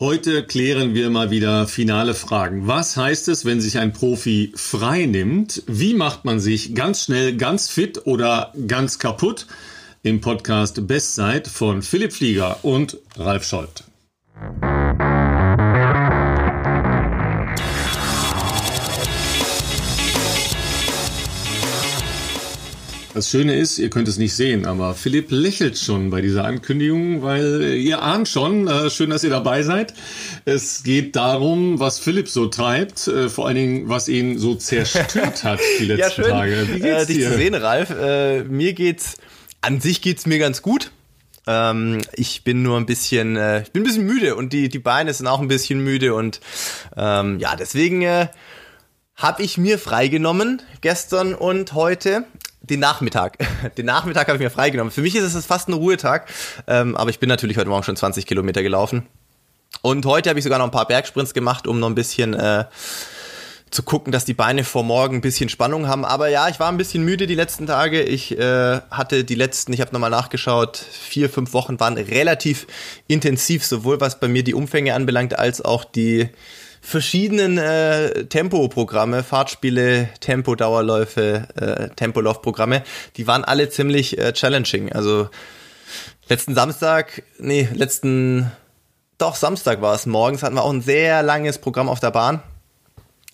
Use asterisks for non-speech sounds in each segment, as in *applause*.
Heute klären wir mal wieder finale Fragen. Was heißt es, wenn sich ein Profi frei nimmt? Wie macht man sich ganz schnell ganz fit oder ganz kaputt? Im Podcast Bestzeit von Philipp Flieger und Ralf Scholz. Das Schöne ist, ihr könnt es nicht sehen, aber Philipp lächelt schon bei dieser Ankündigung, weil ihr ahnt schon, äh, schön, dass ihr dabei seid. Es geht darum, was Philipp so treibt, äh, vor allen Dingen, was ihn so zerstört hat *laughs* die letzten ja, schön, Tage. Wie geht's äh, dich dir? zu sehen, Ralf. Äh, mir geht's, an sich geht's mir ganz gut. Ähm, ich bin nur ein bisschen, äh, ich bin ein bisschen müde und die, die Beine sind auch ein bisschen müde und ähm, ja, deswegen äh, habe ich mir freigenommen gestern und heute den Nachmittag. *laughs* Den Nachmittag habe ich mir freigenommen. Für mich ist es fast ein Ruhetag, ähm, aber ich bin natürlich heute Morgen schon 20 Kilometer gelaufen. Und heute habe ich sogar noch ein paar Bergsprints gemacht, um noch ein bisschen äh, zu gucken, dass die Beine vor morgen ein bisschen Spannung haben. Aber ja, ich war ein bisschen müde die letzten Tage. Ich äh, hatte die letzten, ich habe nochmal nachgeschaut, vier, fünf Wochen waren relativ intensiv, sowohl was bei mir die Umfänge anbelangt, als auch die verschiedenen äh, Tempo-Programme, Fahrtspiele, Tempo-Dauerläufe, äh, Tempolaufprogramme, die waren alle ziemlich äh, challenging. Also letzten Samstag, nee, letzten, doch Samstag war es, morgens hatten wir auch ein sehr langes Programm auf der Bahn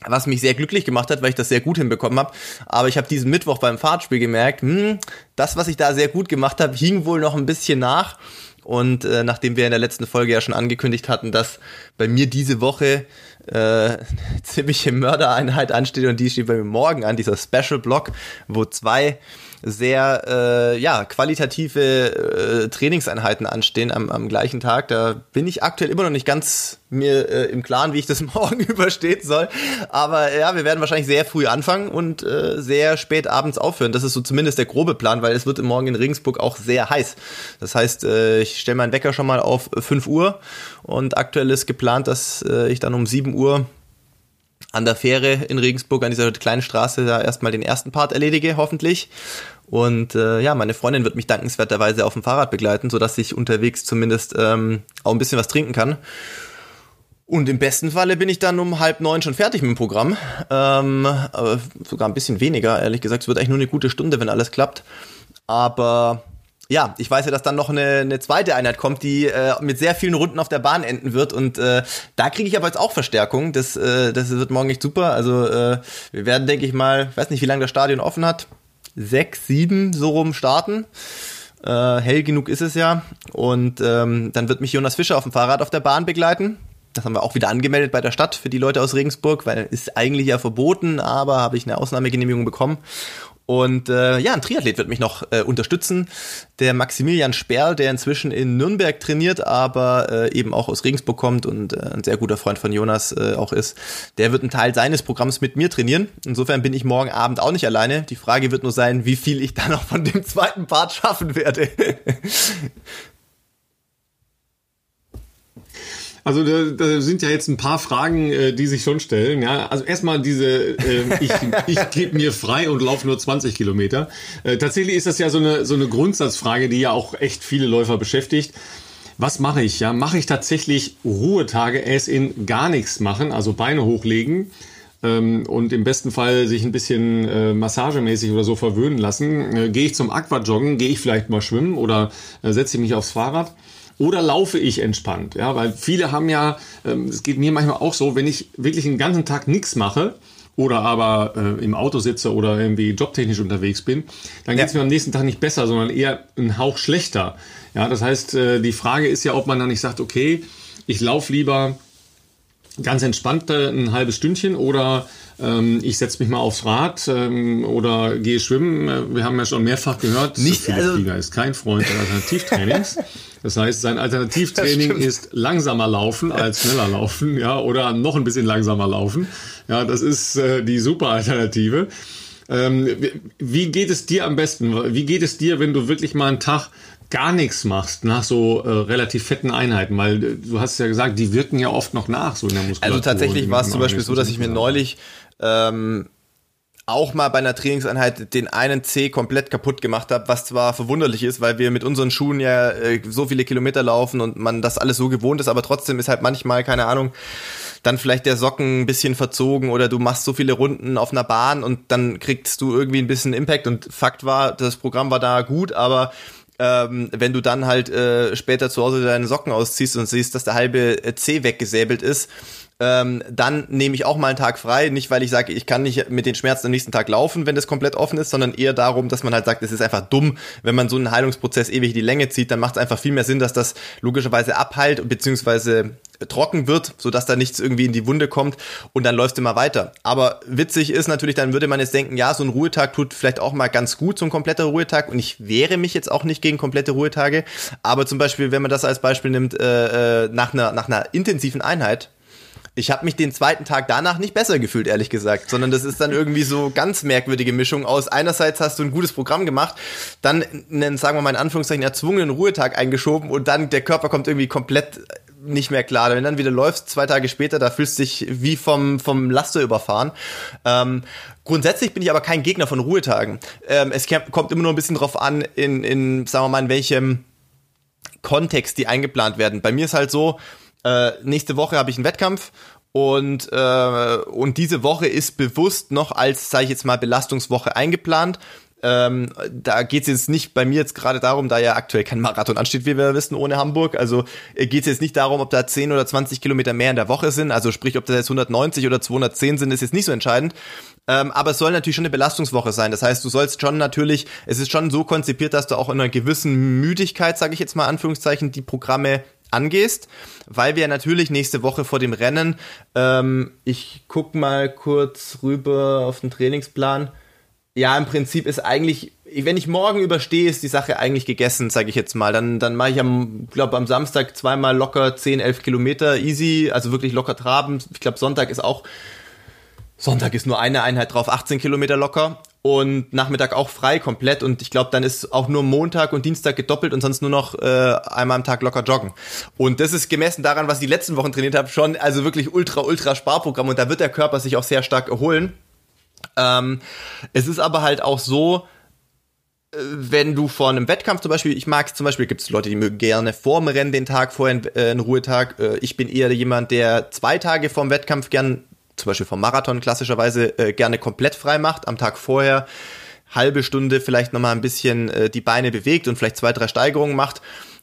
was mich sehr glücklich gemacht hat, weil ich das sehr gut hinbekommen habe. Aber ich habe diesen Mittwoch beim Fahrtspiel gemerkt, hm, das, was ich da sehr gut gemacht habe, hing wohl noch ein bisschen nach. Und äh, nachdem wir in der letzten Folge ja schon angekündigt hatten, dass bei mir diese Woche äh, *laughs* ziemliche Mördereinheit ansteht und die steht bei mir morgen an, dieser Special Block, wo zwei sehr äh, ja, qualitative äh, Trainingseinheiten anstehen am, am gleichen Tag. Da bin ich aktuell immer noch nicht ganz mir äh, im Klaren, wie ich das *laughs* morgen überstehen soll. Aber ja, wir werden wahrscheinlich sehr früh anfangen und äh, sehr spät abends aufhören. Das ist so zumindest der grobe Plan, weil es wird morgen in Regensburg auch sehr heiß. Das heißt, äh, ich stelle meinen Wecker schon mal auf 5 Uhr und aktuell ist geplant, dass äh, ich dann um 7 Uhr an der Fähre in Regensburg, an dieser kleinen Straße, da erstmal den ersten Part erledige, hoffentlich. Und äh, ja, meine Freundin wird mich dankenswerterweise auf dem Fahrrad begleiten, sodass ich unterwegs zumindest ähm, auch ein bisschen was trinken kann. Und im besten Falle bin ich dann um halb neun schon fertig mit dem Programm. Ähm, sogar ein bisschen weniger, ehrlich gesagt. Es wird eigentlich nur eine gute Stunde, wenn alles klappt. Aber ja, ich weiß ja, dass dann noch eine, eine zweite Einheit kommt, die äh, mit sehr vielen Runden auf der Bahn enden wird. Und äh, da kriege ich aber jetzt auch Verstärkung. Das, äh, das wird morgen echt super. Also äh, wir werden, denke ich mal, weiß nicht, wie lange das Stadion offen hat. Sechs, sieben so rum starten. Äh, hell genug ist es ja. Und ähm, dann wird mich Jonas Fischer auf dem Fahrrad auf der Bahn begleiten. Das haben wir auch wieder angemeldet bei der Stadt für die Leute aus Regensburg, weil ist eigentlich ja verboten, aber habe ich eine Ausnahmegenehmigung bekommen. Und äh, ja, ein Triathlet wird mich noch äh, unterstützen. Der Maximilian Sperl, der inzwischen in Nürnberg trainiert, aber äh, eben auch aus Regensburg kommt und äh, ein sehr guter Freund von Jonas äh, auch ist, der wird einen Teil seines Programms mit mir trainieren. Insofern bin ich morgen Abend auch nicht alleine. Die Frage wird nur sein, wie viel ich dann noch von dem zweiten Part schaffen werde. *laughs* Also da, da sind ja jetzt ein paar Fragen, äh, die sich schon stellen. Ja, also erstmal diese, äh, *laughs* ich, ich gebe mir frei und laufe nur 20 Kilometer. Äh, tatsächlich ist das ja so eine so eine Grundsatzfrage, die ja auch echt viele Läufer beschäftigt. Was mache ich? Ja, mache ich tatsächlich Ruhetage, es in gar nichts machen, also Beine hochlegen ähm, und im besten Fall sich ein bisschen äh, massagemäßig oder so verwöhnen lassen. Äh, gehe ich zum Aquajoggen, gehe ich vielleicht mal schwimmen oder äh, setze ich mich aufs Fahrrad oder laufe ich entspannt? Ja, weil viele haben ja, ähm, es geht mir manchmal auch so, wenn ich wirklich den ganzen Tag nichts mache, oder aber äh, im Auto sitze oder irgendwie jobtechnisch unterwegs bin, dann geht es mir am nächsten Tag nicht besser, sondern eher ein Hauch schlechter. Ja, das heißt, äh, die Frage ist ja, ob man dann nicht sagt, okay, ich laufe lieber ganz entspannt äh, ein halbes Stündchen oder ähm, ich setze mich mal aufs Rad ähm, oder gehe schwimmen. Äh, wir haben ja schon mehrfach gehört, nicht, Philipp also, Flieger ist kein Freund des Alternativtrainings. Das heißt, sein Alternativtraining *laughs* ist langsamer laufen als schneller laufen, ja, oder noch ein bisschen langsamer laufen. Ja, das ist äh, die super Alternative. Ähm, wie geht es dir am besten? Wie geht es dir, wenn du wirklich mal einen Tag gar nichts machst nach so äh, relativ fetten Einheiten, weil äh, du hast ja gesagt, die wirken ja oft noch nach so in der Muskulatur. Also tatsächlich war es zum Beispiel so, dass ich mir neulich ähm, auch mal bei einer Trainingseinheit den einen C komplett kaputt gemacht habe, was zwar verwunderlich ist, weil wir mit unseren Schuhen ja äh, so viele Kilometer laufen und man das alles so gewohnt ist, aber trotzdem ist halt manchmal, keine Ahnung, dann vielleicht der Socken ein bisschen verzogen oder du machst so viele Runden auf einer Bahn und dann kriegst du irgendwie ein bisschen Impact und Fakt war, das Programm war da gut, aber ähm, wenn du dann halt äh, später zu Hause deine Socken ausziehst und siehst, dass der halbe äh, C weggesäbelt ist, ähm, dann nehme ich auch mal einen Tag frei. Nicht, weil ich sage, ich kann nicht mit den Schmerzen am nächsten Tag laufen, wenn das komplett offen ist, sondern eher darum, dass man halt sagt, es ist einfach dumm, wenn man so einen Heilungsprozess ewig die Länge zieht, dann macht es einfach viel mehr Sinn, dass das logischerweise abheilt beziehungsweise trocken wird, sodass da nichts irgendwie in die Wunde kommt und dann läuft es immer weiter. Aber witzig ist natürlich, dann würde man jetzt denken, ja, so ein Ruhetag tut vielleicht auch mal ganz gut, so ein kompletter Ruhetag und ich wehre mich jetzt auch nicht gegen komplette Ruhetage, aber zum Beispiel, wenn man das als Beispiel nimmt, äh, äh nach, einer, nach einer intensiven Einheit, ich habe mich den zweiten Tag danach nicht besser gefühlt, ehrlich gesagt, sondern das ist dann irgendwie so ganz merkwürdige Mischung aus. Einerseits hast du ein gutes Programm gemacht, dann einen, sagen wir mal in Anführungszeichen, erzwungenen Ruhetag eingeschoben und dann der Körper kommt irgendwie komplett nicht mehr klar. Wenn dann wieder läufst, zwei Tage später, da fühlst du dich wie vom, vom Laster überfahren. Ähm, grundsätzlich bin ich aber kein Gegner von Ruhetagen. Ähm, es kommt immer nur ein bisschen drauf an, in, in, sagen wir mal, in welchem Kontext die eingeplant werden. Bei mir ist halt so, äh, nächste Woche habe ich einen Wettkampf und, äh, und diese Woche ist bewusst noch als, sage ich jetzt mal, Belastungswoche eingeplant. Ähm, da geht es jetzt nicht bei mir jetzt gerade darum, da ja aktuell kein Marathon ansteht, wie wir wissen, ohne Hamburg. Also äh, geht es jetzt nicht darum, ob da 10 oder 20 Kilometer mehr in der Woche sind. Also sprich, ob das jetzt 190 oder 210 sind, ist jetzt nicht so entscheidend. Ähm, aber es soll natürlich schon eine Belastungswoche sein. Das heißt, du sollst schon natürlich, es ist schon so konzipiert, dass du auch in einer gewissen Müdigkeit, sage ich jetzt mal Anführungszeichen, die Programme angehst, weil wir natürlich nächste Woche vor dem Rennen, ähm, ich guck mal kurz rüber auf den Trainingsplan. Ja, im Prinzip ist eigentlich, wenn ich morgen überstehe, ist die Sache eigentlich gegessen, sage ich jetzt mal. Dann, dann mache ich am, glaube am Samstag zweimal locker 10, 11 Kilometer easy, also wirklich locker traben. Ich glaube, Sonntag ist auch Sonntag ist nur eine Einheit drauf, 18 Kilometer locker und Nachmittag auch frei komplett und ich glaube, dann ist auch nur Montag und Dienstag gedoppelt und sonst nur noch äh, einmal am Tag locker joggen. Und das ist gemessen daran, was ich die letzten Wochen trainiert habe, schon also wirklich ultra, ultra Sparprogramm und da wird der Körper sich auch sehr stark erholen. Ähm, es ist aber halt auch so, äh, wenn du vor einem Wettkampf zum Beispiel, ich mag zum Beispiel, gibt es Leute, die mögen gerne vorm Rennen den Tag vorher äh, einen Ruhetag. Äh, ich bin eher jemand, der zwei Tage vorm Wettkampf gern zum Beispiel vom Marathon klassischerweise äh, gerne komplett frei macht, am Tag vorher halbe Stunde vielleicht nochmal ein bisschen äh, die Beine bewegt und vielleicht zwei, drei Steigerungen macht,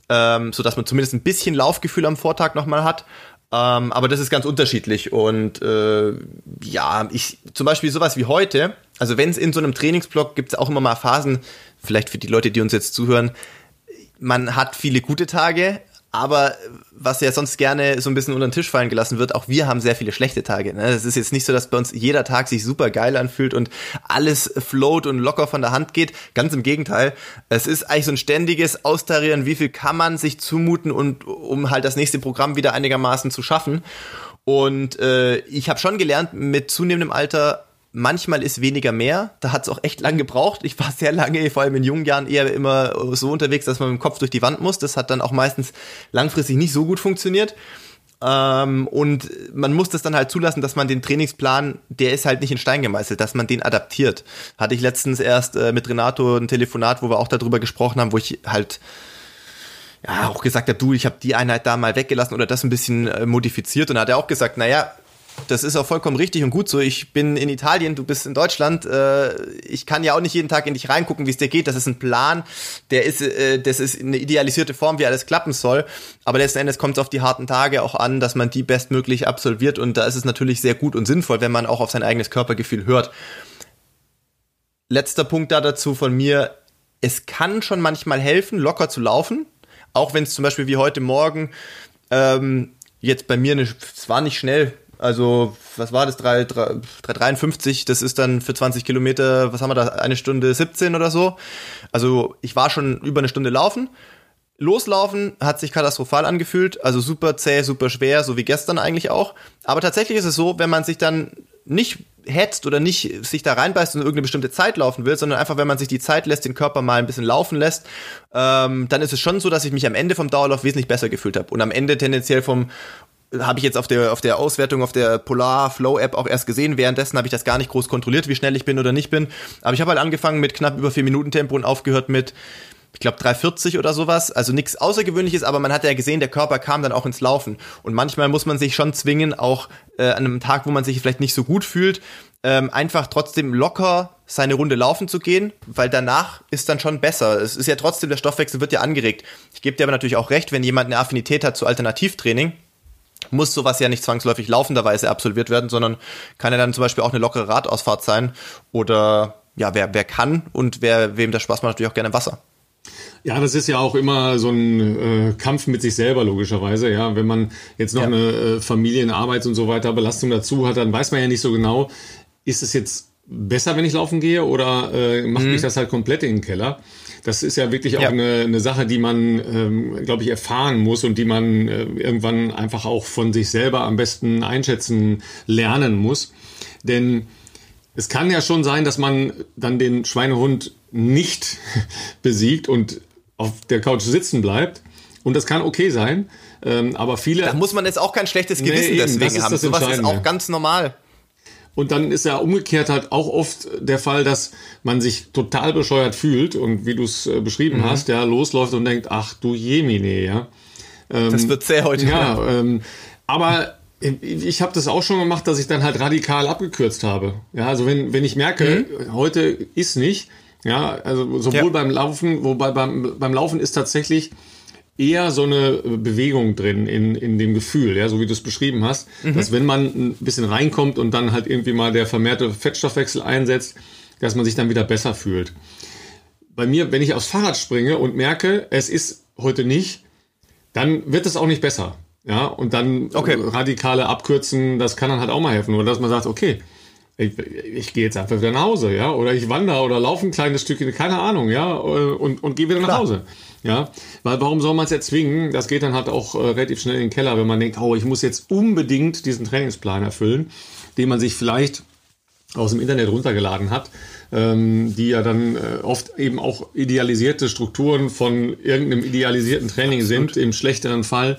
ähm, sodass man zumindest ein bisschen Laufgefühl am Vortag nochmal hat. Ähm, aber das ist ganz unterschiedlich. Und äh, ja, ich zum Beispiel sowas wie heute, also wenn es in so einem Trainingsblock gibt es auch immer mal Phasen, vielleicht für die Leute, die uns jetzt zuhören, man hat viele gute Tage, aber was ja sonst gerne so ein bisschen unter den Tisch fallen gelassen wird, auch wir haben sehr viele schlechte Tage. Ne? Es ist jetzt nicht so, dass bei uns jeder Tag sich super geil anfühlt und alles float und locker von der Hand geht. Ganz im Gegenteil. Es ist eigentlich so ein ständiges Austarieren, wie viel kann man sich zumuten und um halt das nächste Programm wieder einigermaßen zu schaffen. Und äh, ich habe schon gelernt, mit zunehmendem Alter Manchmal ist weniger mehr. Da hat es auch echt lange gebraucht. Ich war sehr lange, vor allem in jungen Jahren, eher immer so unterwegs, dass man mit dem Kopf durch die Wand muss. Das hat dann auch meistens langfristig nicht so gut funktioniert. Ähm, und man muss das dann halt zulassen, dass man den Trainingsplan, der ist halt nicht in Stein gemeißelt, dass man den adaptiert. Hatte ich letztens erst äh, mit Renato ein Telefonat, wo wir auch darüber gesprochen haben, wo ich halt ja auch gesagt habe, du, ich habe die Einheit da mal weggelassen oder das ein bisschen äh, modifiziert und hat er auch gesagt, naja, das ist auch vollkommen richtig und gut so. Ich bin in Italien, du bist in Deutschland. Äh, ich kann ja auch nicht jeden Tag in dich reingucken, wie es dir geht. Das ist ein Plan, der ist, äh, das ist eine idealisierte Form, wie alles klappen soll. Aber letzten Endes kommt es auf die harten Tage auch an, dass man die bestmöglich absolviert. Und da ist es natürlich sehr gut und sinnvoll, wenn man auch auf sein eigenes Körpergefühl hört. Letzter Punkt da dazu von mir. Es kann schon manchmal helfen, locker zu laufen. Auch wenn es zum Beispiel wie heute Morgen ähm, jetzt bei mir, es war nicht schnell, also, was war das? 3, 3, 353, das ist dann für 20 Kilometer, was haben wir da? Eine Stunde 17 oder so. Also, ich war schon über eine Stunde laufen. Loslaufen hat sich katastrophal angefühlt, also super zäh, super schwer, so wie gestern eigentlich auch. Aber tatsächlich ist es so, wenn man sich dann nicht hetzt oder nicht sich da reinbeißt und irgendeine bestimmte Zeit laufen will, sondern einfach, wenn man sich die Zeit lässt, den Körper mal ein bisschen laufen lässt, ähm, dann ist es schon so, dass ich mich am Ende vom Dauerlauf wesentlich besser gefühlt habe und am Ende tendenziell vom habe ich jetzt auf der, auf der Auswertung auf der Polar Flow App auch erst gesehen. Währenddessen habe ich das gar nicht groß kontrolliert, wie schnell ich bin oder nicht bin. Aber ich habe halt angefangen mit knapp über vier Minuten Tempo und aufgehört mit, ich glaube, 340 oder sowas. Also nichts Außergewöhnliches, aber man hat ja gesehen, der Körper kam dann auch ins Laufen. Und manchmal muss man sich schon zwingen, auch äh, an einem Tag, wo man sich vielleicht nicht so gut fühlt, ähm, einfach trotzdem locker seine Runde laufen zu gehen, weil danach ist dann schon besser. Es ist ja trotzdem, der Stoffwechsel wird ja angeregt. Ich gebe dir aber natürlich auch recht, wenn jemand eine Affinität hat zu Alternativtraining, muss sowas ja nicht zwangsläufig laufenderweise absolviert werden, sondern kann ja dann zum Beispiel auch eine lockere Radausfahrt sein oder ja, wer, wer kann und wer, wem das Spaß macht, natürlich auch gerne Wasser. Ja, das ist ja auch immer so ein äh, Kampf mit sich selber, logischerweise. Ja, wenn man jetzt noch ja. eine äh, Familienarbeit und so weiter Belastung dazu hat, dann weiß man ja nicht so genau, ist es jetzt besser, wenn ich laufen gehe oder äh, macht mhm. mich das halt komplett in den Keller? Das ist ja wirklich auch ja. Eine, eine Sache, die man, ähm, glaube ich, erfahren muss und die man äh, irgendwann einfach auch von sich selber am besten einschätzen lernen muss. Denn es kann ja schon sein, dass man dann den Schweinehund nicht *laughs* besiegt und auf der Couch sitzen bleibt. Und das kann okay sein. Ähm, aber viele. Da muss man jetzt auch kein schlechtes Gewissen nee, eben, deswegen haben. Das Sowas ist auch ganz normal. Und dann ist ja umgekehrt halt auch oft der Fall, dass man sich total bescheuert fühlt und wie du es äh, beschrieben mhm. hast, ja, losläuft und denkt, ach du Jemine, ja. Ähm, das wird sehr heute. Ja, ähm, aber ich habe das auch schon gemacht, dass ich dann halt radikal abgekürzt habe. Ja, also wenn, wenn ich merke, mhm. heute ist nicht, ja, also sowohl ja. beim Laufen, wobei beim, beim Laufen ist tatsächlich eher so eine Bewegung drin in, in dem Gefühl, ja, so wie du es beschrieben hast, mhm. dass wenn man ein bisschen reinkommt und dann halt irgendwie mal der vermehrte Fettstoffwechsel einsetzt, dass man sich dann wieder besser fühlt. Bei mir, wenn ich aufs Fahrrad springe und merke, es ist heute nicht, dann wird es auch nicht besser. Ja, und dann okay. radikale Abkürzen, das kann dann halt auch mal helfen. Oder dass man sagt, okay, ich, ich gehe jetzt einfach wieder nach Hause, ja, oder ich wandere oder laufe ein kleines Stückchen, keine Ahnung, ja, und, und gehe wieder Klar. nach Hause. Ja, weil warum soll man es erzwingen? Das geht dann halt auch äh, relativ schnell in den Keller, wenn man denkt, oh, ich muss jetzt unbedingt diesen Trainingsplan erfüllen, den man sich vielleicht aus dem Internet runtergeladen hat, ähm, die ja dann äh, oft eben auch idealisierte Strukturen von irgendeinem idealisierten Training Absolut. sind, im schlechteren Fall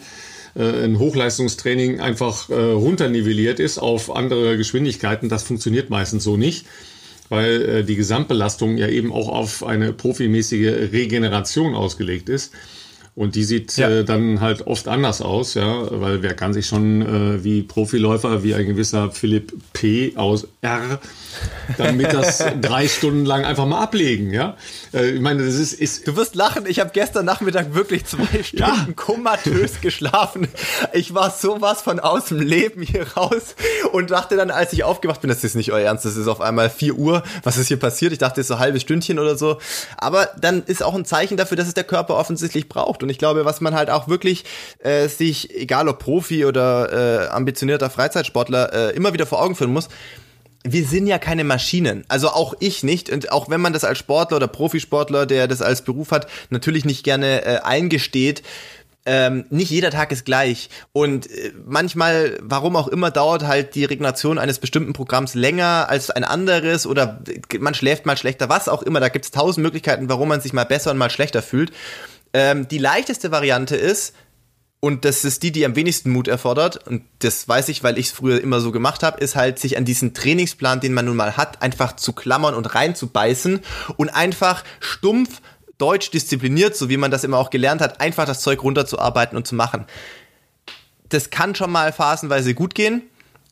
äh, ein Hochleistungstraining einfach äh, runternivelliert ist auf andere Geschwindigkeiten. Das funktioniert meistens so nicht weil äh, die Gesamtbelastung ja eben auch auf eine profimäßige Regeneration ausgelegt ist. Und die sieht ja. äh, dann halt oft anders aus, ja, weil wer kann sich schon äh, wie Profiläufer, wie ein gewisser Philipp P. aus R, damit das *laughs* drei Stunden lang einfach mal ablegen, ja. Äh, ich meine, das ist, ist. Du wirst lachen, ich habe gestern Nachmittag wirklich zwei Stunden ja. komatös geschlafen. Ich war sowas von aus dem Leben hier raus und dachte dann, als ich aufgewacht bin, das ist nicht euer Ernst, das ist auf einmal vier Uhr, was ist hier passiert? Ich dachte, das ist so ein halbes Stündchen oder so. Aber dann ist auch ein Zeichen dafür, dass es der Körper offensichtlich braucht. Und ich glaube, was man halt auch wirklich äh, sich, egal ob Profi oder äh, ambitionierter Freizeitsportler, äh, immer wieder vor Augen führen muss, wir sind ja keine Maschinen. Also auch ich nicht. Und auch wenn man das als Sportler oder Profisportler, der das als Beruf hat, natürlich nicht gerne äh, eingesteht, ähm, nicht jeder Tag ist gleich. Und äh, manchmal, warum auch immer, dauert halt die Regeneration eines bestimmten Programms länger als ein anderes oder man schläft mal schlechter, was auch immer. Da gibt es tausend Möglichkeiten, warum man sich mal besser und mal schlechter fühlt. Ähm, die leichteste Variante ist, und das ist die, die am wenigsten Mut erfordert, und das weiß ich, weil ich es früher immer so gemacht habe, ist halt, sich an diesen Trainingsplan, den man nun mal hat, einfach zu klammern und reinzubeißen und einfach stumpf, deutsch diszipliniert, so wie man das immer auch gelernt hat, einfach das Zeug runterzuarbeiten und zu machen. Das kann schon mal phasenweise gut gehen.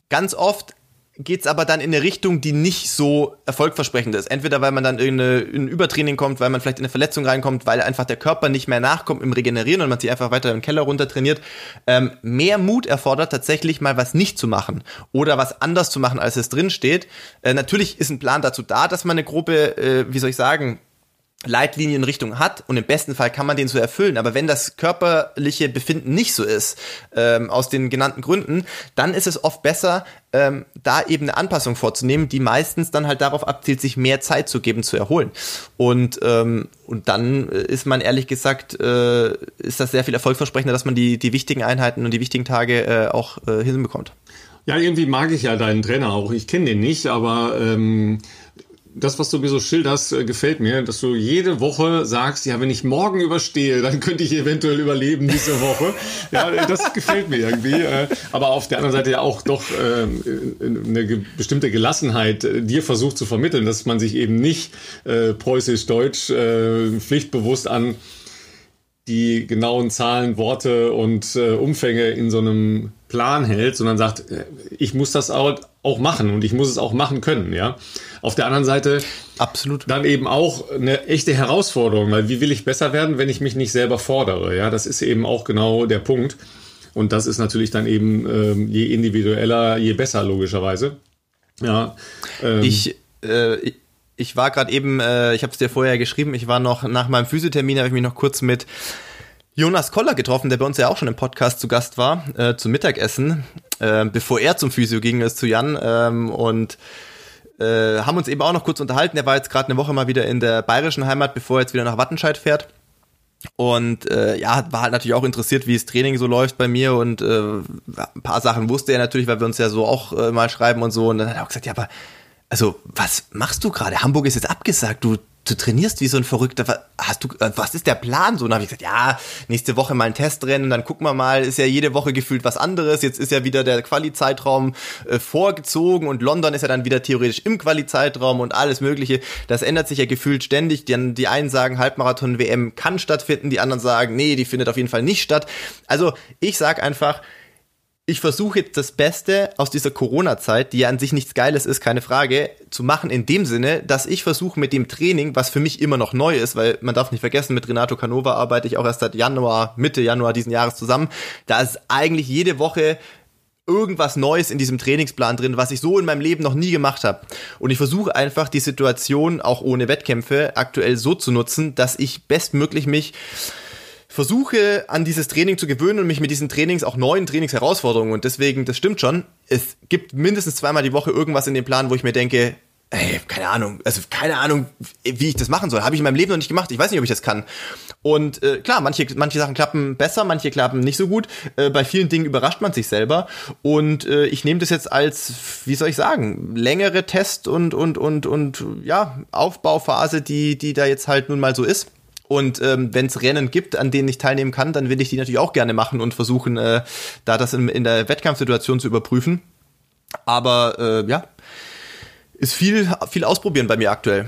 Ganz oft geht es aber dann in eine Richtung, die nicht so erfolgversprechend ist. Entweder weil man dann in, eine, in Übertraining kommt, weil man vielleicht in eine Verletzung reinkommt, weil einfach der Körper nicht mehr nachkommt im Regenerieren und man sich einfach weiter im Keller runter trainiert. Ähm, mehr Mut erfordert tatsächlich mal was nicht zu machen oder was anders zu machen, als es drin steht. Äh, natürlich ist ein Plan dazu da, dass man eine Gruppe, äh, wie soll ich sagen, Leitlinienrichtung hat und im besten Fall kann man den so erfüllen. Aber wenn das körperliche Befinden nicht so ist, ähm, aus den genannten Gründen, dann ist es oft besser, ähm, da eben eine Anpassung vorzunehmen, die meistens dann halt darauf abzielt, sich mehr Zeit zu geben, zu erholen. Und, ähm, und dann ist man ehrlich gesagt, äh, ist das sehr viel erfolgversprechender, dass man die, die wichtigen Einheiten und die wichtigen Tage äh, auch äh, hinbekommt. Ja, irgendwie mag ich ja deinen Trainer auch. Ich kenne den nicht, aber ähm, das, was du mir so schilderst, äh, gefällt mir, dass du jede Woche sagst, ja, wenn ich morgen überstehe, dann könnte ich eventuell überleben diese Woche. *laughs* ja, das gefällt mir irgendwie. Äh, aber auf der anderen Seite ja auch doch äh, eine bestimmte Gelassenheit dir versucht zu vermitteln, dass man sich eben nicht preußisch-deutsch pflichtbewusst an die genauen Zahlen, Worte und äh, Umfänge in so einem Plan hält, sondern sagt, ich muss das auch, auch machen und ich muss es auch machen können, ja. Auf der anderen Seite absolut dann eben auch eine echte Herausforderung, weil wie will ich besser werden, wenn ich mich nicht selber fordere, ja? Das ist eben auch genau der Punkt und das ist natürlich dann eben ähm, je individueller, je besser logischerweise. Ja. Ähm, ich äh, ich war gerade eben, äh, ich habe es dir vorher geschrieben, ich war noch nach meinem Physiothermin, habe ich mich noch kurz mit Jonas Koller getroffen, der bei uns ja auch schon im Podcast zu Gast war, äh, zum Mittagessen, äh, bevor er zum Physio ging, ist zu Jan ähm, und äh, haben uns eben auch noch kurz unterhalten. Er war jetzt gerade eine Woche mal wieder in der bayerischen Heimat, bevor er jetzt wieder nach Wattenscheid fährt. Und äh, ja, war halt natürlich auch interessiert, wie das Training so läuft bei mir und äh, ein paar Sachen wusste er natürlich, weil wir uns ja so auch äh, mal schreiben und so. Und dann hat er auch gesagt, ja, aber also, was machst du gerade? Hamburg ist jetzt abgesagt. Du, du trainierst wie so ein Verrückter. Hast du, äh, was ist der Plan? So, dann habe ich gesagt, ja, nächste Woche mal ein Testrennen, dann gucken wir mal. Ist ja jede Woche gefühlt was anderes. Jetzt ist ja wieder der Quali-Zeitraum äh, vorgezogen und London ist ja dann wieder theoretisch im Quali-Zeitraum und alles Mögliche. Das ändert sich ja gefühlt ständig. Die, die einen sagen, Halbmarathon-WM kann stattfinden, die anderen sagen, nee, die findet auf jeden Fall nicht statt. Also, ich sag einfach, ich versuche jetzt das Beste aus dieser Corona-Zeit, die ja an sich nichts Geiles ist, keine Frage, zu machen in dem Sinne, dass ich versuche mit dem Training, was für mich immer noch neu ist, weil man darf nicht vergessen, mit Renato Canova arbeite ich auch erst seit Januar, Mitte Januar diesen Jahres zusammen. Da ist eigentlich jede Woche irgendwas Neues in diesem Trainingsplan drin, was ich so in meinem Leben noch nie gemacht habe. Und ich versuche einfach die Situation auch ohne Wettkämpfe aktuell so zu nutzen, dass ich bestmöglich mich versuche an dieses Training zu gewöhnen und mich mit diesen Trainings auch neuen Trainingsherausforderungen und deswegen, das stimmt schon, es gibt mindestens zweimal die Woche irgendwas in dem Plan, wo ich mir denke, ey, keine Ahnung, also keine Ahnung, wie ich das machen soll. Habe ich in meinem Leben noch nicht gemacht. Ich weiß nicht, ob ich das kann. Und äh, klar, manche, manche Sachen klappen besser, manche klappen nicht so gut. Äh, bei vielen Dingen überrascht man sich selber. Und äh, ich nehme das jetzt als, wie soll ich sagen, längere Test und und und und ja Aufbauphase, die die da jetzt halt nun mal so ist. Und ähm, wenn es Rennen gibt, an denen ich teilnehmen kann, dann will ich die natürlich auch gerne machen und versuchen, äh, da das in, in der Wettkampfsituation zu überprüfen. Aber äh, ja, ist viel, viel ausprobieren bei mir aktuell.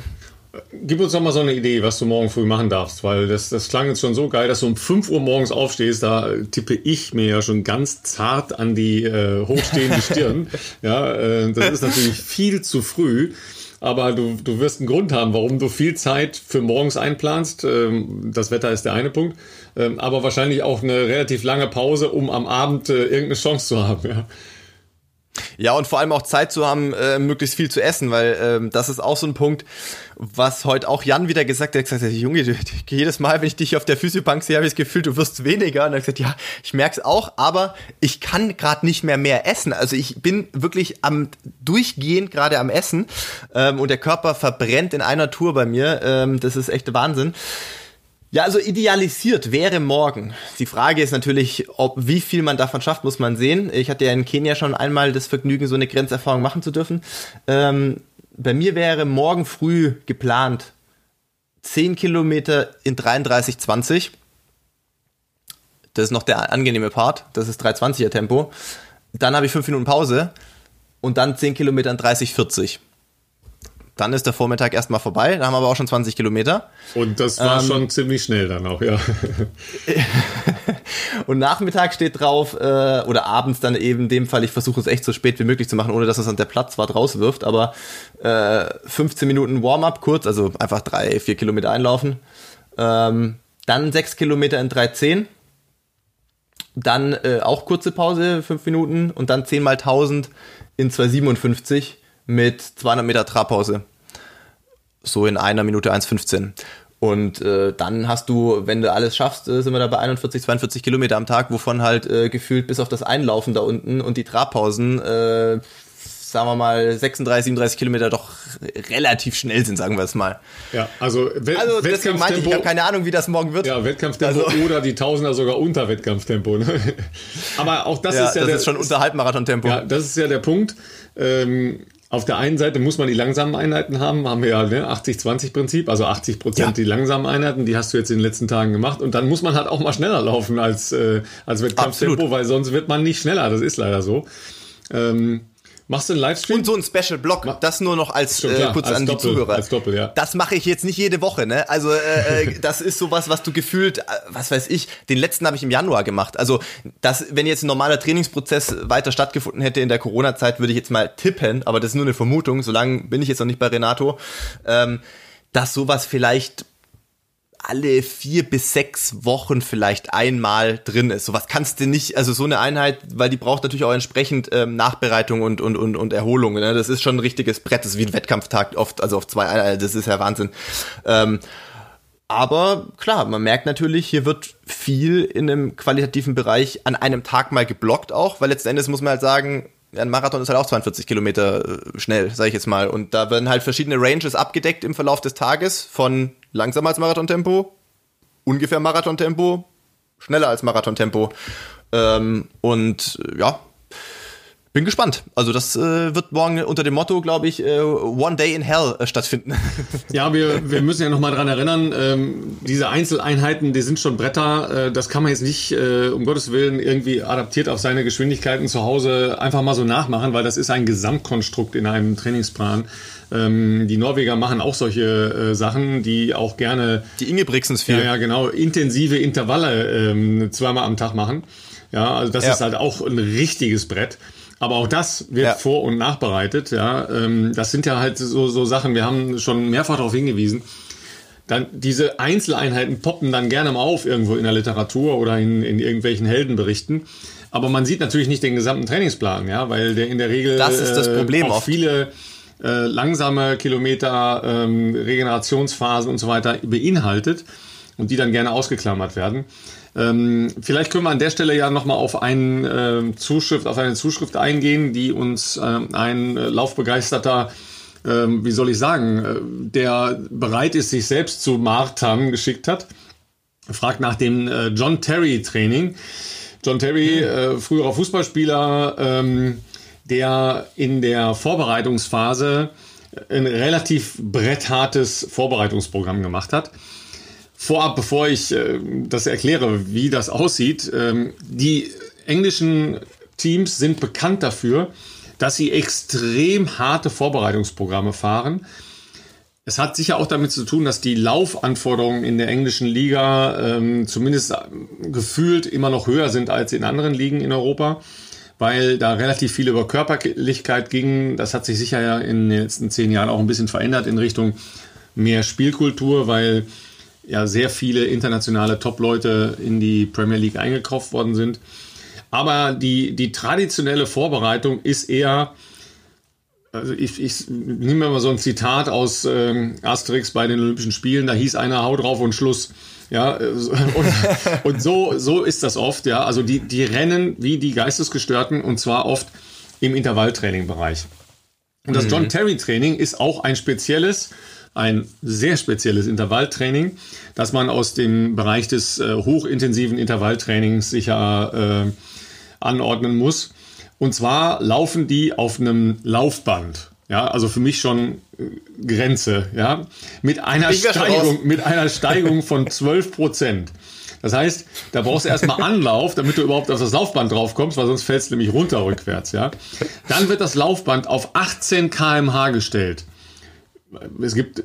Gib uns doch mal so eine Idee, was du morgen früh machen darfst, weil das, das klang jetzt schon so geil, dass du um 5 Uhr morgens aufstehst, da tippe ich mir ja schon ganz zart an die äh, hochstehende Stirn. *laughs* ja, äh, das ist natürlich viel zu früh aber du, du wirst einen Grund haben, warum du viel Zeit für morgens einplanst. Ähm, das Wetter ist der eine Punkt, ähm, aber wahrscheinlich auch eine relativ lange Pause, um am Abend äh, irgendeine Chance zu haben. Ja. Ja, und vor allem auch Zeit zu haben, äh, möglichst viel zu essen, weil ähm, das ist auch so ein Punkt, was heute auch Jan wieder gesagt hat. Er hat gesagt, Junge, du, *laughs* jedes Mal, wenn ich dich auf der Physiobank sehe, habe ich das Gefühl, du wirst weniger. Und er hat gesagt, ja, ich merke es auch, aber ich kann gerade nicht mehr mehr essen. Also ich bin wirklich am durchgehend gerade am Essen ähm, und der Körper verbrennt in einer Tour bei mir. Ähm, das ist echt Wahnsinn. Ja, also idealisiert wäre morgen. Die Frage ist natürlich, ob wie viel man davon schafft, muss man sehen. Ich hatte ja in Kenia schon einmal das Vergnügen, so eine Grenzerfahrung machen zu dürfen. Ähm, bei mir wäre morgen früh geplant 10 Kilometer in 33,20. Das ist noch der angenehme Part. Das ist 320er Tempo. Dann habe ich 5 Minuten Pause und dann 10 Kilometer in 30,40. Dann ist der Vormittag erstmal vorbei, dann haben wir aber auch schon 20 Kilometer. Und das war ähm, schon ziemlich schnell dann auch, ja. *laughs* und Nachmittag steht drauf, äh, oder abends dann eben in dem Fall, ich versuche es echt so spät wie möglich zu machen, ohne dass es an der Platzwart rauswirft, aber äh, 15 Minuten Warm-up kurz, also einfach drei, vier Kilometer einlaufen. Ähm, dann sechs Kilometer in 3,10. Dann äh, auch kurze Pause, fünf Minuten und dann 10 mal 1000 in 2,57 mit 200 Meter Trabpause. So in einer Minute 1,15. Und äh, dann hast du, wenn du alles schaffst, äh, sind wir da bei 41, 42 Kilometer am Tag, wovon halt äh, gefühlt bis auf das Einlaufen da unten und die Trabpausen, äh, sagen wir mal, 36, 37 Kilometer doch relativ schnell sind, sagen wir es mal. Ja, also, We also deswegen meinte ich, ich habe keine Ahnung, wie das morgen wird. Ja, Wettkampftempo also, *laughs* oder die Tausender sogar unter Wettkampftempo. Ne? *laughs* Aber auch das ja, ist ja das der, ist schon unter Halbmarathon-Tempo. Ja, das ist ja der Punkt. Ähm, auf der einen Seite muss man die langsamen Einheiten haben, haben wir ja ne, 80-20-Prinzip, also 80 Prozent ja. die langsamen Einheiten, die hast du jetzt in den letzten Tagen gemacht. Und dann muss man halt auch mal schneller laufen als, äh, als Wettkampftempo, weil sonst wird man nicht schneller. Das ist leider so. Ähm, Machst du einen Livestream? Und so ein Special Block, das nur noch als äh, kurz als an die Doppel, Zuhörer. Als Doppel, ja. Das mache ich jetzt nicht jede Woche, ne? Also äh, äh *laughs* das ist sowas, was du gefühlt, äh, was weiß ich, den letzten habe ich im Januar gemacht. Also das, wenn jetzt ein normaler Trainingsprozess weiter stattgefunden hätte in der Corona-Zeit, würde ich jetzt mal tippen, aber das ist nur eine Vermutung. Solange bin ich jetzt noch nicht bei Renato, ähm, dass sowas vielleicht alle vier bis sechs Wochen vielleicht einmal drin ist. Sowas kannst du nicht, also so eine Einheit, weil die braucht natürlich auch entsprechend ähm, Nachbereitung und, und, und, und Erholung. Ne? Das ist schon ein richtiges Brett, das ist wie ein Wettkampftag oft, also auf zwei Einheiten, das ist ja Wahnsinn. Ähm, aber klar, man merkt natürlich, hier wird viel in einem qualitativen Bereich an einem Tag mal geblockt auch, weil letzten Endes muss man halt sagen, ein Marathon ist halt auch 42 Kilometer äh, schnell, sage ich jetzt mal. Und da werden halt verschiedene Ranges abgedeckt im Verlauf des Tages von langsamer als Marathontempo, ungefähr Marathontempo, schneller als Marathontempo. Ähm, und ja, bin gespannt. Also das äh, wird morgen unter dem Motto, glaube ich, äh, One Day in Hell äh, stattfinden. *laughs* Ja, wir, wir müssen ja nochmal dran erinnern, ähm, diese Einzeleinheiten, die sind schon Bretter. Äh, das kann man jetzt nicht, äh, um Gottes Willen, irgendwie adaptiert auf seine Geschwindigkeiten zu Hause einfach mal so nachmachen, weil das ist ein Gesamtkonstrukt in einem Trainingsplan. Ähm, die Norweger machen auch solche äh, Sachen, die auch gerne... Die Ingebrigtsens viel. Ja, ja, genau. Intensive Intervalle ähm, zweimal am Tag machen. Ja, also das ja. ist halt auch ein richtiges Brett. Aber auch das wird ja. vor- und nachbereitet. Ja, ähm, das sind ja halt so, so Sachen, wir haben schon mehrfach darauf hingewiesen. Dann diese Einzeleinheiten poppen dann gerne mal auf irgendwo in der Literatur oder in, in irgendwelchen Heldenberichten. Aber man sieht natürlich nicht den gesamten Trainingsplan, ja, weil der in der Regel das ist das äh, Problem äh, auch viele äh, langsame Kilometer, ähm, Regenerationsphasen und so weiter beinhaltet und die dann gerne ausgeklammert werden. Ähm, vielleicht können wir an der Stelle ja nochmal auf, einen, äh, Zuschrift, auf eine Zuschrift eingehen, die uns äh, ein Laufbegeisterter ähm, wie soll ich sagen, äh, der bereit ist, sich selbst zu martern, geschickt hat. Fragt nach dem äh, John Terry Training. John Terry, äh, früherer Fußballspieler, ähm, der in der Vorbereitungsphase ein relativ bretthartes Vorbereitungsprogramm gemacht hat. Vorab, bevor ich äh, das erkläre, wie das aussieht, ähm, die englischen Teams sind bekannt dafür, dass sie extrem harte Vorbereitungsprogramme fahren. Es hat sicher auch damit zu tun, dass die Laufanforderungen in der englischen Liga ähm, zumindest gefühlt immer noch höher sind als in anderen Ligen in Europa weil da relativ viel über Körperlichkeit ging. Das hat sich sicher ja in den letzten zehn Jahren auch ein bisschen verändert in Richtung mehr Spielkultur, weil ja sehr viele internationale Top-Leute in die Premier League eingekauft worden sind. Aber die, die traditionelle Vorbereitung ist eher, also ich, ich nehme mal so ein Zitat aus ähm, Asterix bei den Olympischen Spielen, da hieß einer, hau drauf und Schluss. Ja, äh, *laughs* und, und so, so ist das oft, ja. Also die, die rennen wie die Geistesgestörten und zwar oft im Intervalltraining-Bereich. Und das mhm. John Terry Training ist auch ein spezielles, ein sehr spezielles Intervalltraining, das man aus dem Bereich des äh, hochintensiven Intervalltrainings sicher äh, anordnen muss. Und zwar laufen die auf einem Laufband. Ja, also für mich schon äh, Grenze, ja. Mit einer Steigung, mit einer Steigung von 12 Prozent. Das heißt, da brauchst du erstmal Anlauf, damit du überhaupt auf das Laufband drauf kommst, weil sonst fällst du nämlich runter rückwärts, ja. Dann wird das Laufband auf 18 kmh gestellt. Es gibt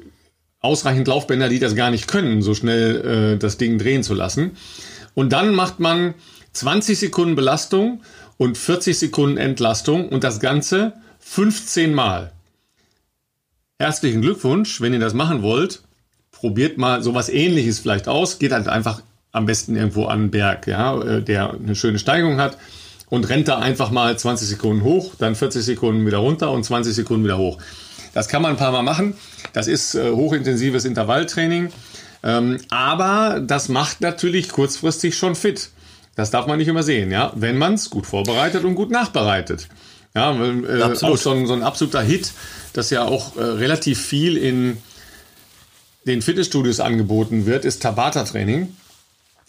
ausreichend Laufbänder, die das gar nicht können, so schnell äh, das Ding drehen zu lassen. Und dann macht man 20 Sekunden Belastung und 40 Sekunden Entlastung und das Ganze 15 Mal. Herzlichen Glückwunsch, wenn ihr das machen wollt. Probiert mal sowas ähnliches vielleicht aus. Geht halt einfach am besten irgendwo an einen Berg, ja, äh, der eine schöne Steigung hat und rennt da einfach mal 20 Sekunden hoch, dann 40 Sekunden wieder runter und 20 Sekunden wieder hoch. Das kann man ein paar Mal machen. Das ist äh, hochintensives Intervalltraining. Ähm, aber das macht natürlich kurzfristig schon fit. Das darf man nicht übersehen, ja, wenn man es gut vorbereitet und gut nachbereitet. Ja, äh, auch so ein, so ein absoluter Hit, das ja auch äh, relativ viel in den Fitnessstudios angeboten wird, ist Tabata-Training.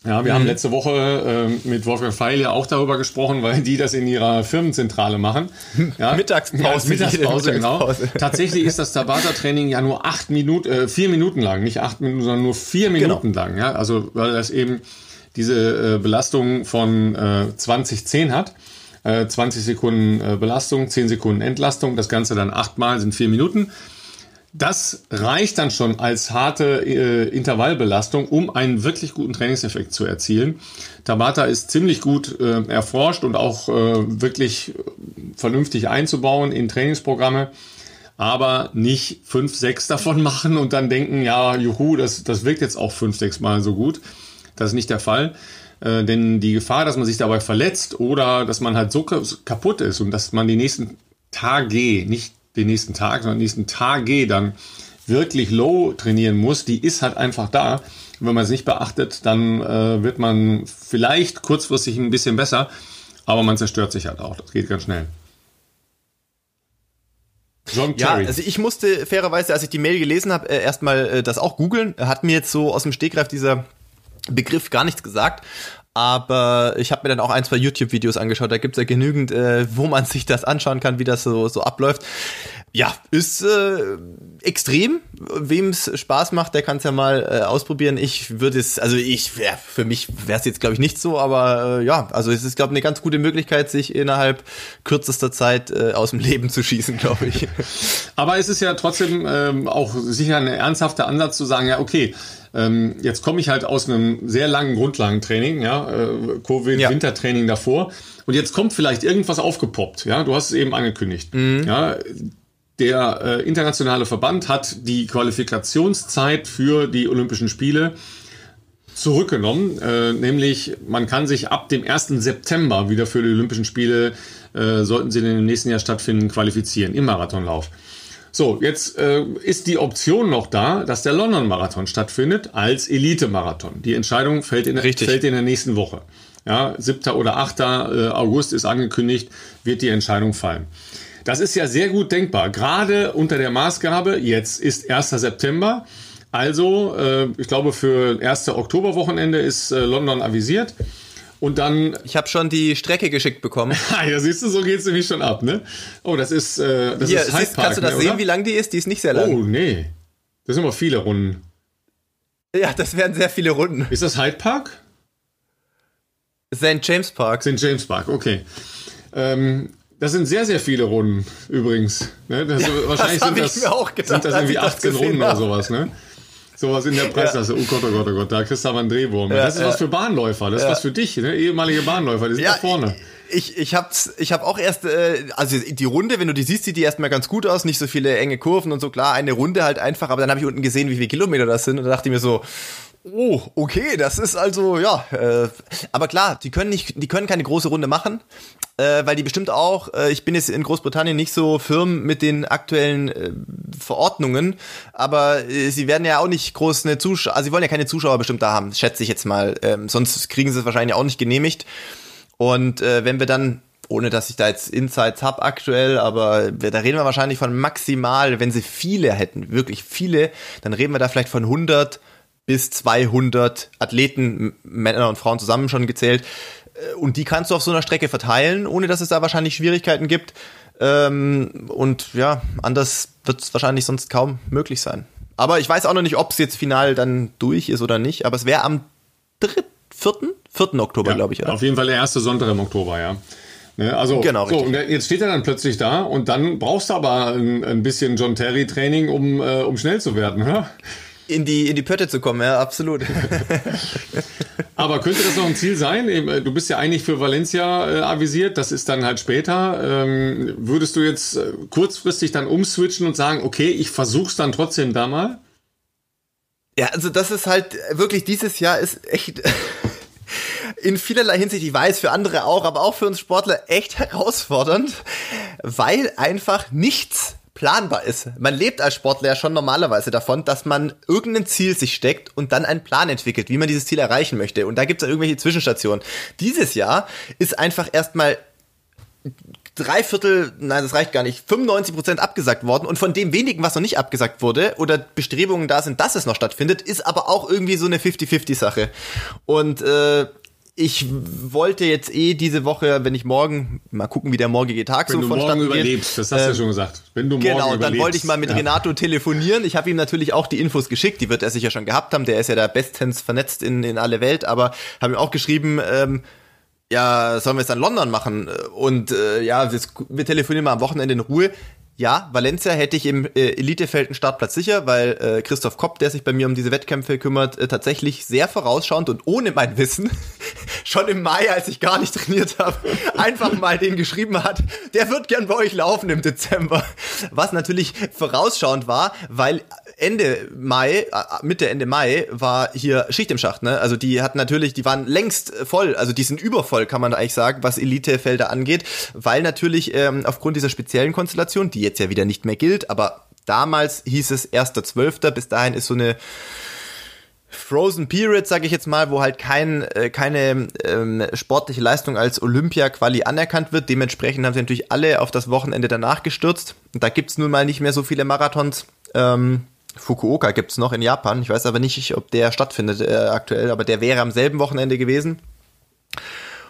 Ja, wir mhm. haben letzte Woche äh, mit Wolfgang Feil ja auch darüber gesprochen, weil die das in ihrer Firmenzentrale machen. *laughs* Ja, Mittagspause. Ja, Mittagspause, *laughs* genau. Tatsächlich ist das Tabata-Training ja nur acht Minuten, äh, vier Minuten lang, nicht acht Minuten, sondern nur vier genau. Minuten genau. lang. Ja, also weil das eben diese äh, Belastung von äh, 2010 hat. Äh, 20 Sekunden äh, Belastung, 10 Sekunden Entlastung. Das Ganze dann achtmal sind vier Minuten. Das reicht dann schon als harte äh, Intervallbelastung, um einen wirklich guten Trainingseffekt zu erzielen. Tabata ist ziemlich gut äh, erforscht und auch äh, wirklich vernünftig einzubauen in Trainingsprogramme, aber nicht fünf, sechs davon *laughs* machen und dann denken, ja, juhu, das, das wirkt jetzt auch fünf, sechs Mal so gut. Das ist nicht der Fall. Äh, denn die Gefahr, dass man sich dabei verletzt oder dass man halt so kaputt ist und dass man die nächsten Tage, nicht den nächsten Tag, sondern nächsten Tage dann wirklich low trainieren muss, die ist halt einfach da. Und wenn man es nicht beachtet, dann äh, wird man vielleicht kurzfristig ein bisschen besser, aber man zerstört sich halt auch. Das geht ganz schnell. John Terry. Ja, also ich musste fairerweise, als ich die Mail gelesen habe, äh, erstmal äh, das auch googeln. Hat mir jetzt so aus dem Stegreif dieser Begriff gar nichts gesagt. Aber ich habe mir dann auch ein, zwei YouTube-Videos angeschaut. Da gibt's ja genügend, äh, wo man sich das anschauen kann, wie das so, so abläuft. Ja, ist äh, extrem. Wem es Spaß macht, der kann es ja mal äh, ausprobieren. Ich würde es, also ich, ja, für mich wäre es jetzt, glaube ich, nicht so, aber äh, ja, also es ist, glaube ich, eine ganz gute Möglichkeit, sich innerhalb kürzester Zeit äh, aus dem Leben zu schießen, glaube ich. *laughs* aber es ist ja trotzdem ähm, auch sicher ein ernsthafter Ansatz zu sagen, ja, okay, ähm, jetzt komme ich halt aus einem sehr langen Grundlagentraining, ja, äh, Covid-Wintertraining ja. davor. Und jetzt kommt vielleicht irgendwas aufgepoppt, ja, du hast es eben angekündigt. Mhm. Ja, der äh, internationale Verband hat die Qualifikationszeit für die Olympischen Spiele zurückgenommen, äh, nämlich man kann sich ab dem 1. September wieder für die Olympischen Spiele, äh, sollten sie in dem nächsten Jahr stattfinden, qualifizieren im Marathonlauf. So, jetzt äh, ist die Option noch da, dass der London-Marathon stattfindet als Elite-Marathon. Die Entscheidung fällt in, fällt in der nächsten Woche. Ja, 7. oder 8. Äh, August ist angekündigt, wird die Entscheidung fallen. Das ist ja sehr gut denkbar, gerade unter der Maßgabe, jetzt ist 1. September. Also, äh, ich glaube, für 1. Oktoberwochenende ist äh, London avisiert. Und dann. Ich habe schon die Strecke geschickt bekommen. *laughs* ja, siehst du, so geht's nämlich schon ab, ne? Oh, das ist. Äh, das Hier, ist Park, Kannst du das ne, sehen, wie lang die ist? Die ist nicht sehr lang. Oh, nee. Das sind immer viele Runden. Ja, das wären sehr viele Runden. Ist das Hyde Park? St. James Park. St. James Park, okay. Ähm, das sind sehr, sehr viele Runden übrigens. Ne? Das, ja, wahrscheinlich das sind, das, sind das irgendwie 18 Runden oder sowas. Ne? Sowas in der Preisklasse. Ja. Oh Gott, oh Gott, oh Gott, da kriegst du aber einen Drehwurm. Ja, das ist ja. was für Bahnläufer, das ist was für dich, ne? ehemalige Bahnläufer, die sind da vorne. Ich, ich hab's, ich hab auch erst, äh, also die Runde, wenn du die siehst, sieht die erstmal ganz gut aus, nicht so viele enge Kurven und so, klar, eine Runde halt einfach, aber dann habe ich unten gesehen, wie viele Kilometer das sind und da dachte ich mir so, Oh, okay, das ist also ja. Äh, aber klar, die können nicht, die können keine große Runde machen, äh, weil die bestimmt auch. Äh, ich bin jetzt in Großbritannien nicht so firm mit den aktuellen äh, Verordnungen, aber äh, sie werden ja auch nicht groß eine Zuschauer, also sie wollen ja keine Zuschauer bestimmt da haben, schätze ich jetzt mal. Ähm, sonst kriegen sie es wahrscheinlich auch nicht genehmigt. Und äh, wenn wir dann ohne dass ich da jetzt Insights habe aktuell, aber da reden wir wahrscheinlich von maximal, wenn sie viele hätten, wirklich viele, dann reden wir da vielleicht von 100 bis 200 Athleten, Männer und Frauen zusammen schon gezählt. Äh, und die kannst du auf so einer Strecke verteilen, ohne dass es da wahrscheinlich Schwierigkeiten gibt. Ähm, und ja, anders wird es wahrscheinlich sonst kaum möglich sein. Aber ich weiß auch noch nicht, ob es jetzt final dann durch ist oder nicht. Aber es wäre am 3., 4., 4. Oktober, ja, glaube ich. Oder? Auf jeden Fall der erste Sonntag im Oktober, ja. Ne, also, genau, so, und jetzt steht er dann plötzlich da und dann brauchst du aber ein, ein bisschen John Terry Training, um, äh, um schnell zu werden. Ja? In die, in die Pötte zu kommen, ja, absolut. *laughs* Aber könnte das noch ein Ziel sein? Äh, du bist ja eigentlich für Valencia äh, avisiert, das ist dann halt später. Ähm, würdest du jetzt äh, kurzfristig dann umswitchen und sagen, okay, ich versuch's dann trotzdem da mal? Ja, also das ist halt wirklich dieses Jahr ist echt *laughs* in vielerlei Hinsicht, ich weiß, für andere auch, aber auch für uns Sportler echt herausfordernd, weil einfach nichts planbar ist. Man lebt als Sportler ja schon normalerweise davon, dass man irgendein Ziel sich steckt und dann einen Plan entwickelt, wie man dieses Ziel erreichen möchte. Und da gibt es irgendwelche Zwischenstationen. Dieses Jahr ist einfach erstmal drei Viertel, nein, das reicht gar nicht, 95 Prozent abgesagt worden und von dem wenigen, was noch nicht abgesagt wurde oder Bestrebungen da sind, dass es noch stattfindet, ist aber auch irgendwie so eine 50-50-Sache. Und äh, ich wollte jetzt eh diese Woche, wenn ich morgen, mal gucken, wie der morgige Tag wenn so vonstatten geht. Wenn du morgen überlebst, das hast du ja schon gesagt. Wenn du morgen genau, überlebst. dann wollte ich mal mit ja. Renato telefonieren. Ich habe ihm natürlich auch die Infos geschickt, die wird er sicher schon gehabt haben. Der ist ja da bestens vernetzt in, in alle Welt, aber habe ihm auch geschrieben, ähm, ja, sollen wir es dann London machen? Und äh, ja, wir telefonieren mal am Wochenende in Ruhe. Ja, Valencia hätte ich im äh, Elitefeld einen Startplatz sicher, weil äh, Christoph Kopp, der sich bei mir um diese Wettkämpfe kümmert, äh, tatsächlich sehr vorausschauend und ohne mein Wissen *laughs* schon im Mai, als ich gar nicht trainiert habe, einfach mal den geschrieben hat, der wird gern bei euch laufen im Dezember. Was natürlich vorausschauend war, weil Ende Mai, äh, Mitte Ende Mai war hier Schicht im Schacht, ne? Also die hatten natürlich, die waren längst voll, also die sind übervoll, kann man eigentlich sagen, was Elitefelder angeht, weil natürlich ähm, aufgrund dieser speziellen Konstellation, die jetzt ja wieder nicht mehr gilt, aber damals hieß es 1.12., bis dahin ist so eine Frozen Period, sage ich jetzt mal, wo halt kein, äh, keine ähm, sportliche Leistung als Olympia-Quali anerkannt wird. Dementsprechend haben sie natürlich alle auf das Wochenende danach gestürzt. Und da gibt's nun mal nicht mehr so viele Marathons. Ähm, Fukuoka gibt's noch in Japan. Ich weiß aber nicht, ob der stattfindet äh, aktuell, aber der wäre am selben Wochenende gewesen.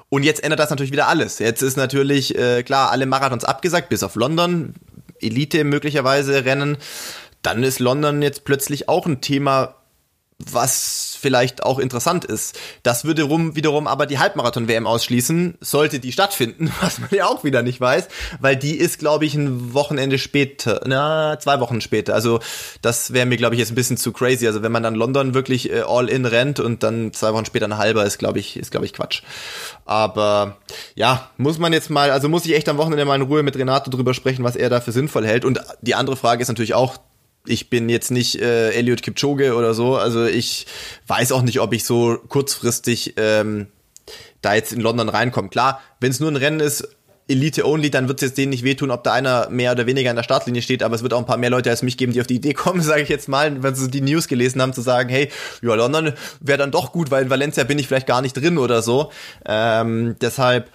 Und jetzt ändert das natürlich wieder alles. Jetzt ist natürlich äh, klar, alle Marathons abgesagt, bis auf London. Elite möglicherweise Rennen. Dann ist London jetzt plötzlich auch ein Thema, was vielleicht auch interessant ist. Das würde rum, wiederum aber die Halbmarathon-WM ausschließen, sollte die stattfinden, *laughs* was man ja auch wieder nicht weiß, weil die ist, glaube ich, ein Wochenende später, na, zwei Wochen später. Also das wäre mir, glaube ich, jetzt ein bisschen zu crazy. Also wenn man dann London wirklich äh, all in rennt und dann zwei Wochen später ein halber, ist, glaube ich, ist, glaube ich, Quatsch. Aber ja, muss man jetzt mal, also muss ich echt am Wochenende mal in Ruhe mit Renato drüber sprechen, was er da für sinnvoll hält. Und die andere Frage ist natürlich auch, ich bin jetzt nicht äh, Elliot Kipchoge oder so. Also ich weiß auch nicht, ob ich so kurzfristig ähm, da jetzt in London reinkomme. Klar, wenn es nur ein Rennen ist, Elite Only, dann wird es jetzt denen nicht wehtun, ob da einer mehr oder weniger in der Startlinie steht, aber es wird auch ein paar mehr Leute als mich geben, die auf die Idee kommen, *laughs* sage ich jetzt mal, wenn sie die News gelesen haben, zu sagen, hey, ja, London wäre dann doch gut, weil in Valencia bin ich vielleicht gar nicht drin oder so. Ähm, deshalb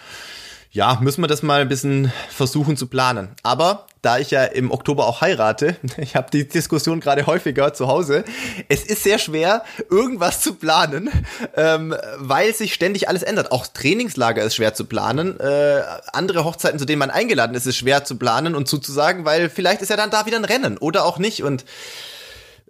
ja, müssen wir das mal ein bisschen versuchen zu planen. Aber da ich ja im Oktober auch heirate, *laughs* ich habe die Diskussion gerade häufiger zu Hause, es ist sehr schwer, irgendwas zu planen, ähm, weil sich ständig alles ändert. Auch Trainingslager ist schwer zu planen. Äh, andere Hochzeiten, zu denen man eingeladen ist, ist schwer zu planen und zuzusagen, weil vielleicht ist ja dann da wieder ein Rennen oder auch nicht. Und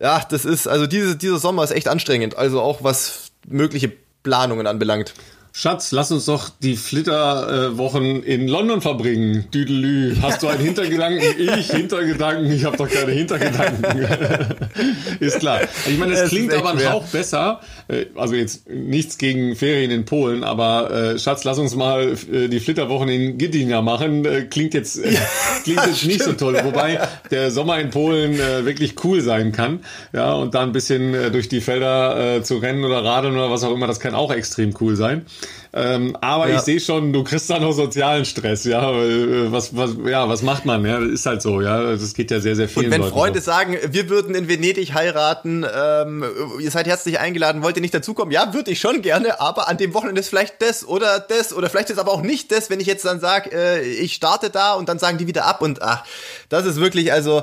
ja, das ist, also diese, dieser Sommer ist echt anstrengend. Also auch was mögliche Planungen anbelangt. Schatz, lass uns doch die Flitterwochen in London verbringen. Düdelü. Hast du einen Hintergedanken? *laughs* Ich Hintergedanken. Ich habe doch keine Hintergedanken. *laughs* ist klar. Ich meine, es klingt aber ein Hauch besser. Äh, also jetzt nichts gegen Ferien in Polen, aber äh, Schatz, lass uns mal äh, die Flitterwochen in Gdynia machen. Äh, klingt jetzt äh, *laughs* klingt jetzt nicht so toll. Wobei der Sommer in Polen äh, wirklich cool sein kann. Ja, und da ein bisschen durch die Felder zu rennen oder radeln oder was auch immer, das kann auch extrem cool sein. Ähm, aber ja. ich sehe schon, du kriegst da noch sozialen Stress, ja. Äh, was, was, ja, was macht man? Ja, ist halt so, ja. Das geht ja sehr, sehr viel. Und wenn Leuten Freunde so. sagen, wir würden in Venedig heiraten, ähm, ihr seid herzlich eingeladen, wollt ihr nicht dazukommen? Ja, würde ich schon gerne, aber an dem Wochenende ist vielleicht das oder das oder vielleicht ist aber auch nicht das, wenn ich jetzt dann sage, äh, ich starte da und dann sagen die wieder ab und ach, das ist wirklich also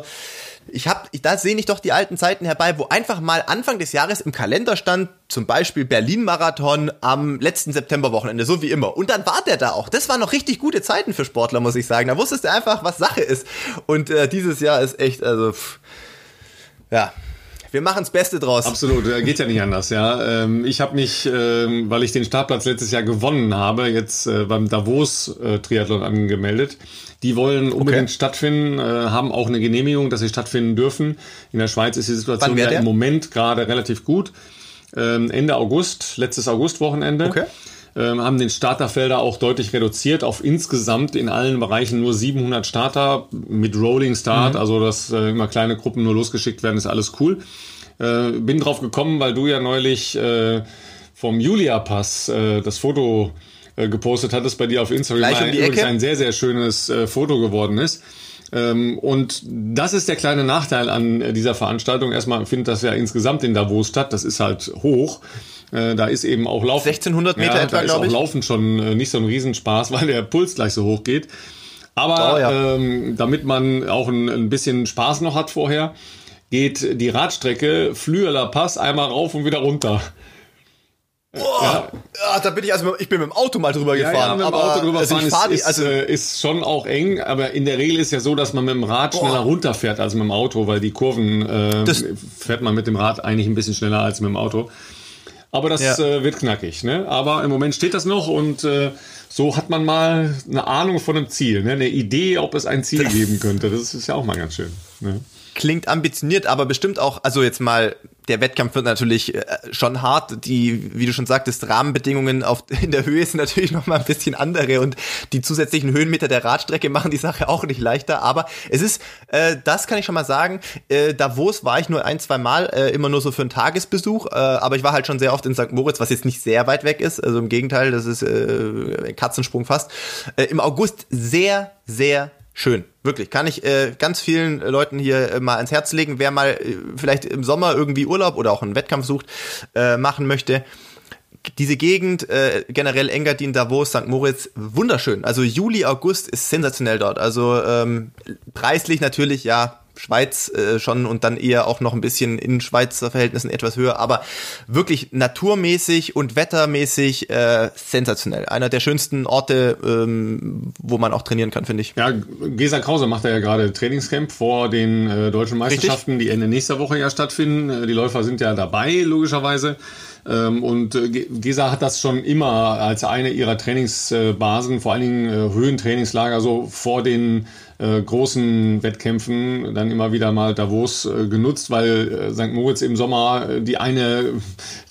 ich habe, da sehe ich doch die alten Zeiten herbei, wo einfach mal Anfang des Jahres im Kalender stand, zum Beispiel Berlin-Marathon am letzten Septemberwochenende, so wie immer. Und dann war der da auch. Das waren noch richtig gute Zeiten für Sportler, muss ich sagen. Da wusstest du einfach, was Sache ist. Und äh, dieses Jahr ist echt, also, pff, ja, wir machen das Beste draus. Absolut, geht ja nicht anders. Ja, ähm, ich habe mich, ähm, weil ich den Startplatz letztes Jahr gewonnen habe, jetzt äh, beim Davos äh, Triathlon angemeldet. Die wollen unbedingt okay. stattfinden, äh, haben auch eine Genehmigung, dass sie stattfinden dürfen. In der Schweiz ist die Situation ja im Moment gerade relativ gut. Ähm, Ende August, letztes Augustwochenende. Okay ähm, haben den Starterfelder auch deutlich reduziert auf insgesamt in allen Bereichen nur 700 Starter mit Rolling Start, mhm. also dass äh, immer kleine Gruppen nur losgeschickt werden, ist alles cool. Äh, bin drauf gekommen, weil du ja neulich äh, vom Julia-Pass äh, das Foto äh, gepostet hattest bei dir auf Instagram, Gleich um die Ecke. ein sehr, sehr schönes äh, Foto geworden ist. Ähm, und das ist der kleine Nachteil an äh, dieser Veranstaltung. Erstmal findet das ja insgesamt in Davos statt. Das ist halt hoch. Äh, da ist eben auch Laufen. 1600 Meter ja, etwa, glaube ich. Laufen schon äh, nicht so ein Riesenspaß, *laughs* weil der Puls gleich so hoch geht. Aber oh, ja. ähm, damit man auch ein, ein bisschen Spaß noch hat vorher, geht die Radstrecke Flüeler Pass einmal rauf und wieder runter. Oh, ja. ja. da bin ich also ich bin mit dem Auto mal drüber ja, gefahren. Ja, mit dem Auto drüber also fahren ist, ist, also äh, ist, schon auch eng, aber in der Regel ist ja so, dass man mit dem Rad Boah. schneller runterfährt als mit dem Auto, weil die Kurven äh, fährt man mit dem Rad eigentlich ein bisschen schneller als mit dem Auto. Aber das ja. äh, wird knackig, ne? Aber im Moment steht das noch und äh, so hat man mal eine Ahnung von einem Ziel, ne? eine Idee, ob es ein Ziel geben könnte. Das ist ja auch mal ganz schön. Ne? klingt ambitioniert, aber bestimmt auch, also jetzt mal, der Wettkampf wird natürlich äh, schon hart. Die, wie du schon sagtest, Rahmenbedingungen auf, *laughs* in der Höhe sind natürlich noch mal ein bisschen andere und die zusätzlichen Höhenmeter der Radstrecke machen die Sache auch nicht leichter. Aber es ist, äh, das kann ich schon mal sagen, äh, Davos war ich nur ein, zwei Mal, äh, immer nur so für einen Tagesbesuch, äh, aber ich war halt schon sehr oft in St. Moritz, was jetzt nicht sehr weit weg ist. Also im Gegenteil, das ist äh, Katzensprung fast. Äh, Im August sehr, sehr schön. Wirklich, kann ich äh, ganz vielen äh, Leuten hier äh, mal ans Herz legen, wer mal äh, vielleicht im Sommer irgendwie Urlaub oder auch einen Wettkampf sucht, äh, machen möchte. Diese Gegend, äh, generell Engadin, Davos, St. Moritz, wunderschön. Also Juli, August ist sensationell dort. Also ähm, preislich natürlich, ja, Schweiz äh, schon und dann eher auch noch ein bisschen in Schweizer Verhältnissen etwas höher, aber wirklich naturmäßig und wettermäßig äh, sensationell. Einer der schönsten Orte, ähm, wo man auch trainieren kann, finde ich. Ja, Gesa Krause macht ja gerade Trainingscamp vor den äh, deutschen Meisterschaften, Richtig? die Ende nächster Woche ja stattfinden. Äh, die Läufer sind ja dabei, logischerweise. Ähm, und äh, Gesa hat das schon immer als eine ihrer Trainingsbasen, vor allen Dingen äh, Höhentrainingslager, so vor den äh, großen Wettkämpfen dann immer wieder mal Davos äh, genutzt, weil äh, St. Moritz im Sommer äh, die eine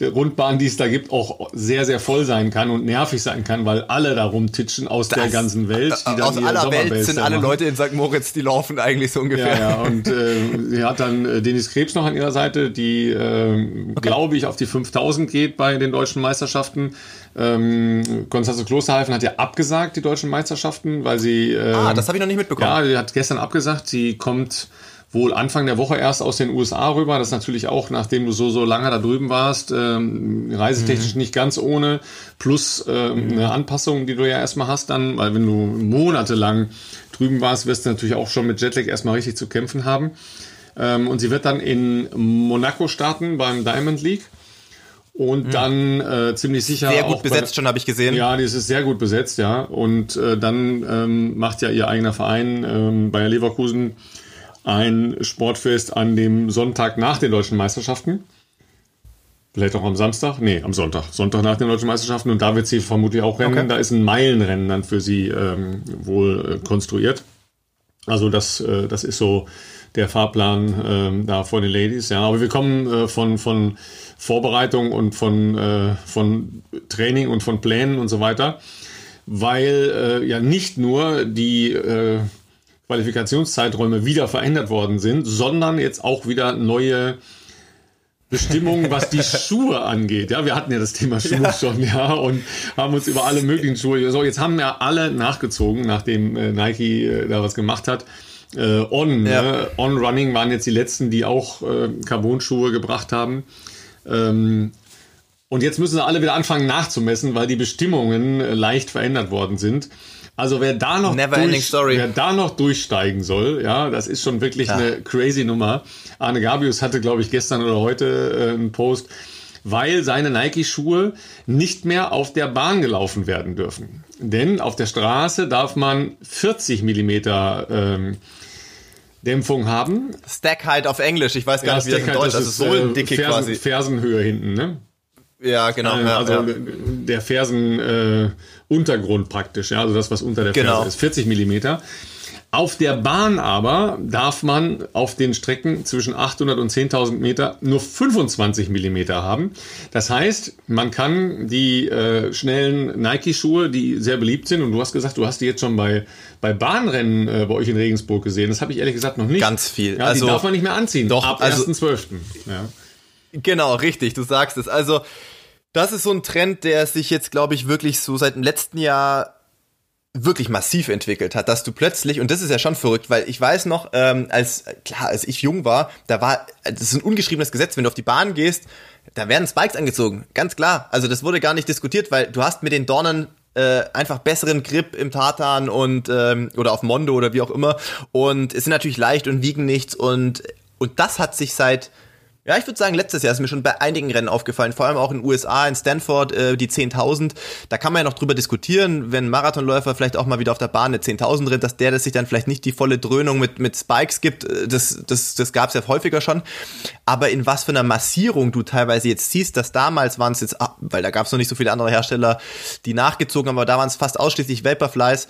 Rundbahn, die es da gibt, auch sehr, sehr voll sein kann und nervig sein kann, weil alle da rumtitschen aus das, der ganzen Welt. Die aus aller Welt sind alle Leute in St. Moritz, die laufen eigentlich so ungefähr. Ja, ja. und äh, sie hat dann äh, Dennis Krebs noch an ihrer Seite, die, äh, okay. glaube ich, auf die 5000 geht bei den deutschen Meisterschaften. Ähm, Konstanze Klosterhalfen hat ja abgesagt, die deutschen Meisterschaften, weil sie. Äh, ah, das habe ich noch nicht mitbekommen. Ja, sie hat gestern abgesagt. Sie kommt wohl Anfang der Woche erst aus den USA rüber. Das ist natürlich auch, nachdem du so, so lange da drüben warst, ähm, reisetechnisch mhm. nicht ganz ohne. Plus ähm, mhm. eine Anpassung, die du ja erstmal hast dann, weil wenn du monatelang drüben warst, wirst du natürlich auch schon mit Jetlag erstmal richtig zu kämpfen haben. Ähm, und sie wird dann in Monaco starten beim Diamond League und mhm. dann äh, ziemlich sicher sehr gut besetzt bei, schon habe ich gesehen. Ja die ist sehr gut besetzt ja. Und äh, dann ähm, macht ja ihr eigener Verein ähm, Bayer Leverkusen ein Sportfest an dem Sonntag nach den deutschen Meisterschaften. Vielleicht auch am Samstag? Nee am Sonntag. Sonntag nach den deutschen Meisterschaften. Und da wird sie vermutlich auch rennen. Okay. da ist ein Meilenrennen dann für sie ähm, wohl äh, konstruiert. Also das äh, das ist so der Fahrplan ähm, da vor den Ladies ja. Aber wir kommen äh, von von Vorbereitung und von, äh, von Training und von Plänen und so weiter, weil äh, ja nicht nur die äh, Qualifikationszeiträume wieder verändert worden sind, sondern jetzt auch wieder neue Bestimmungen, was die *laughs* Schuhe angeht. Ja, wir hatten ja das Thema Schuhe ja. schon, ja, und haben uns über alle möglichen Schuhe. So, jetzt haben ja alle nachgezogen, nachdem äh, Nike äh, da was gemacht hat. Äh, On, ja. ne? On Running waren jetzt die letzten, die auch äh, Carbon-Schuhe gebracht haben. Ähm, und jetzt müssen sie alle wieder anfangen nachzumessen, weil die Bestimmungen äh, leicht verändert worden sind. Also wer da noch, durch, wer da noch durchsteigen soll, ja, das ist schon wirklich ja. eine crazy Nummer. Arne Gabius hatte, glaube ich, gestern oder heute äh, einen Post, weil seine Nike-Schuhe nicht mehr auf der Bahn gelaufen werden dürfen. Denn auf der Straße darf man 40 Millimeter ähm, Dämpfung haben. Stack halt auf Englisch, ich weiß gar ja, nicht, wie Stack das in Deutsch ist. Also Sohlendicke äh, Fersen, quasi. Fersenhöhe hinten, ne? Ja, genau. Äh, also ja. der Fersenuntergrund äh, praktisch, ja, also das, was unter der genau. Ferse ist, 40 Millimeter. Auf der Bahn aber darf man auf den Strecken zwischen 800 und 10.000 Meter nur 25 Millimeter haben. Das heißt, man kann die äh, schnellen Nike-Schuhe, die sehr beliebt sind, und du hast gesagt, du hast die jetzt schon bei, bei Bahnrennen äh, bei euch in Regensburg gesehen. Das habe ich ehrlich gesagt noch nicht. Ganz viel. Ja, also, die darf man nicht mehr anziehen. Doch, ab also, 1.12. Ja. Genau, richtig, du sagst es. Also, das ist so ein Trend, der sich jetzt, glaube ich, wirklich so seit dem letzten Jahr wirklich massiv entwickelt hat, dass du plötzlich, und das ist ja schon verrückt, weil ich weiß noch, ähm, als, klar, als ich jung war, da war, das ist ein ungeschriebenes Gesetz, wenn du auf die Bahn gehst, da werden Spikes angezogen, ganz klar. Also das wurde gar nicht diskutiert, weil du hast mit den Dornen äh, einfach besseren Grip im Tartan und ähm, oder auf Mondo oder wie auch immer. Und es sind natürlich leicht und wiegen nichts und und das hat sich seit ja, ich würde sagen, letztes Jahr ist mir schon bei einigen Rennen aufgefallen, vor allem auch in den USA, in Stanford, äh, die 10.000. Da kann man ja noch drüber diskutieren, wenn Marathonläufer vielleicht auch mal wieder auf der Bahn eine 10.000 rennt, dass der das sich dann vielleicht nicht die volle Dröhnung mit, mit Spikes gibt. Äh, das, das, das gab es ja häufiger schon. Aber in was für einer Massierung du teilweise jetzt siehst, dass damals waren es jetzt, ah, weil da gab es noch nicht so viele andere Hersteller, die nachgezogen haben, aber da waren es fast ausschließlich Vaporflies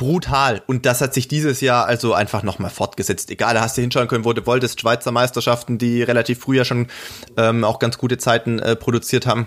brutal. Und das hat sich dieses Jahr also einfach nochmal fortgesetzt. Egal, da hast du hinschauen können, wo du wolltest. Schweizer Meisterschaften, die relativ früh ja schon ähm, auch ganz gute Zeiten äh, produziert haben.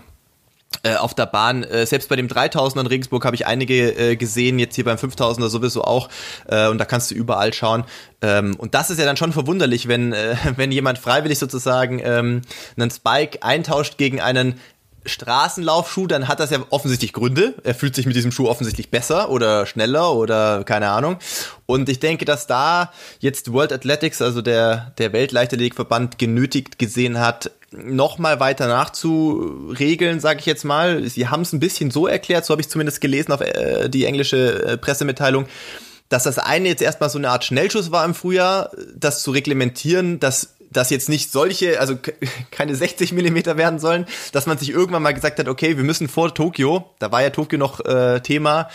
Äh, auf der Bahn, äh, selbst bei dem 3000er in Regensburg habe ich einige äh, gesehen, jetzt hier beim 5000er sowieso auch und da kannst du überall schauen ähm, und das ist ja dann schon verwunderlich, wenn, *laughs* wenn jemand freiwillig sozusagen ähm, einen Spike eintauscht gegen einen Straßenlaufschuh, dann hat das ja offensichtlich Gründe. Er fühlt sich mit diesem Schuh offensichtlich besser oder schneller oder keine Ahnung. Und ich denke, dass da jetzt World Athletics, also der, der Weltleichtathletikverband, genötigt gesehen hat, nochmal weiter nachzuregeln, sage ich jetzt mal. Sie haben es ein bisschen so erklärt, so habe ich zumindest gelesen auf äh, die englische äh, Pressemitteilung, dass das eine jetzt erstmal so eine Art Schnellschuss war im Frühjahr, das zu reglementieren, dass dass jetzt nicht solche, also *laughs* keine 60 Millimeter werden sollen, dass man sich irgendwann mal gesagt hat, okay, wir müssen vor Tokio, da war ja Tokio noch äh, Thema,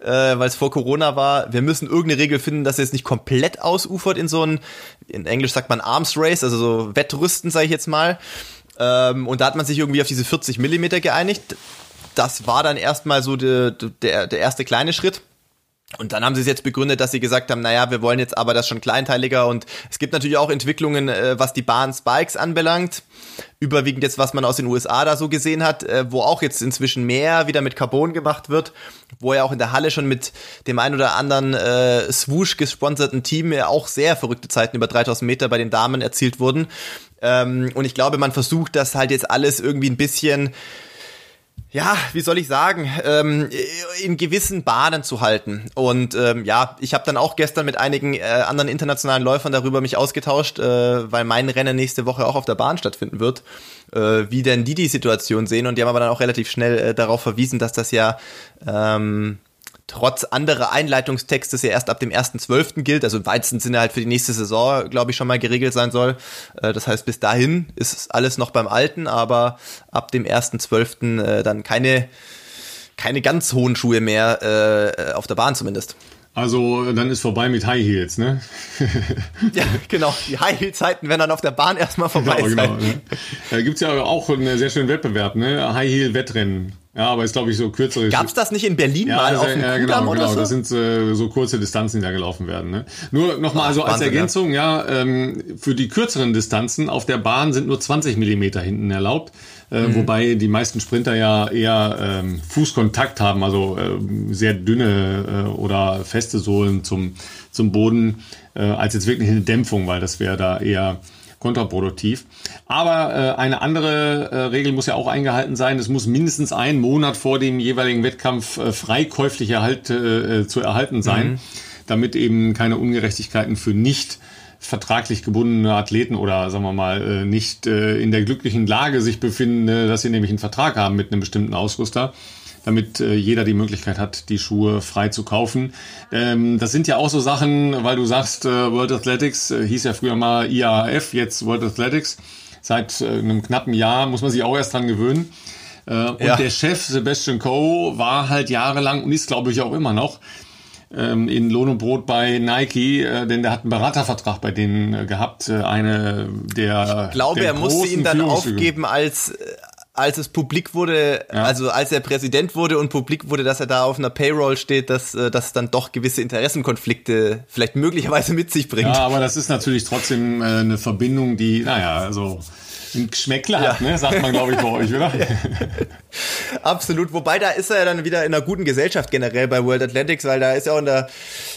äh, weil es vor Corona war, wir müssen irgendeine Regel finden, dass es nicht komplett ausufert in so ein, in Englisch sagt man Arms Race, also so Wettrüsten, sage ich jetzt mal. Ähm, und da hat man sich irgendwie auf diese 40 Millimeter geeinigt. Das war dann erstmal so de, de, der, der erste kleine Schritt. Und dann haben sie es jetzt begründet, dass sie gesagt haben, naja, wir wollen jetzt aber das schon kleinteiliger und es gibt natürlich auch Entwicklungen, äh, was die Bahn-Spikes anbelangt. Überwiegend jetzt, was man aus den USA da so gesehen hat, äh, wo auch jetzt inzwischen mehr wieder mit Carbon gemacht wird, wo er auch in der Halle schon mit dem ein oder anderen äh, Swoosh gesponserten Team ja auch sehr verrückte Zeiten über 3000 Meter bei den Damen erzielt wurden. Ähm, und ich glaube, man versucht das halt jetzt alles irgendwie ein bisschen ja, wie soll ich sagen, ähm, in gewissen Bahnen zu halten. Und ähm, ja, ich habe dann auch gestern mit einigen äh, anderen internationalen Läufern darüber mich ausgetauscht, äh, weil mein Rennen nächste Woche auch auf der Bahn stattfinden wird, äh, wie denn die die Situation sehen. Und die haben aber dann auch relativ schnell äh, darauf verwiesen, dass das ja ähm, trotz anderer Einleitungstextes ja erst ab dem 1.12. gilt, also im weitesten Sinne halt für die nächste Saison, glaube ich, schon mal geregelt sein soll. Äh, das heißt, bis dahin ist alles noch beim Alten, aber ab dem 1.12. Äh, dann keine, keine ganz hohen Schuhe mehr, äh, auf der Bahn zumindest. Also dann ist vorbei mit High Heels, ne? *laughs* ja, genau. Die High Heel Zeiten werden dann auf der Bahn erstmal vorbei genau, sein. Genau, ne? Da gibt's ja auch einen sehr schönen Wettbewerb, ne? High Heel Wettrennen. Ja, aber ist glaube ich so kürzere. Gab's das nicht in Berlin ja, mal also, auf dem ja, genau, oder genau. So? Das sind äh, so kurze Distanzen, die da gelaufen werden. Ne? Nur nochmal also als Ergänzung, ja, ähm, für die kürzeren Distanzen auf der Bahn sind nur 20 Millimeter hinten erlaubt. Äh, mhm. Wobei die meisten Sprinter ja eher ähm, Fußkontakt haben, also äh, sehr dünne äh, oder feste Sohlen zum, zum Boden, äh, als jetzt wirklich eine Dämpfung, weil das wäre da eher kontraproduktiv. Aber äh, eine andere äh, Regel muss ja auch eingehalten sein. Es muss mindestens einen Monat vor dem jeweiligen Wettkampf äh, freikäuflich erhalt, äh, zu erhalten sein, mhm. damit eben keine Ungerechtigkeiten für nicht vertraglich gebundene Athleten oder sagen wir mal äh, nicht äh, in der glücklichen Lage sich befinden, äh, dass sie nämlich einen Vertrag haben mit einem bestimmten Ausrüster damit äh, jeder die Möglichkeit hat, die Schuhe frei zu kaufen. Ähm, das sind ja auch so Sachen, weil du sagst, äh, World Athletics äh, hieß ja früher mal IAAF, jetzt World Athletics. Seit äh, einem knappen Jahr muss man sich auch erst dran gewöhnen. Äh, und ja. der Chef Sebastian Coe war halt jahrelang und ist, glaube ich, auch immer noch ähm, in Lohn und Brot bei Nike, äh, denn der hat einen Beratervertrag bei denen äh, gehabt. Äh, eine der. Ich glaube, der er musste ihn dann aufgeben als als es publik wurde, ja. also als er Präsident wurde und publik wurde, dass er da auf einer Payroll steht, dass äh, das dann doch gewisse Interessenkonflikte vielleicht möglicherweise mit sich bringt. Ja, aber das ist natürlich trotzdem äh, eine Verbindung, die, naja, also ein Geschmäckle hat, ja. ne? sagt man, glaube ich, bei euch, oder? *laughs* Absolut. Wobei, da ist er ja dann wieder in einer guten Gesellschaft generell bei World Athletics, weil da ist ja auch in der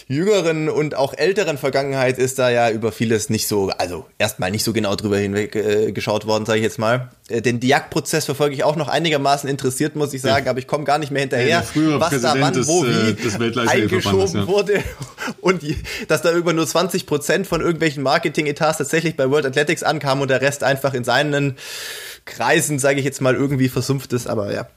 jüngeren und auch älteren Vergangenheit ist da ja über vieles nicht so, also erstmal nicht so genau drüber hinweg äh, geschaut worden, sage ich jetzt mal. Äh, den Diak-Prozess verfolge ich auch noch einigermaßen interessiert, muss ich sagen, ja. aber ich komme gar nicht mehr hinterher, ja, was Präsident da wann, wo, wie äh, eingeschoben ja. wurde *laughs* und dass da über nur 20 Prozent von irgendwelchen Marketing-Etats tatsächlich bei World Athletics ankamen und der Rest einfach in seinen Kreisen, sage ich jetzt mal, irgendwie versumpft ist, aber ja.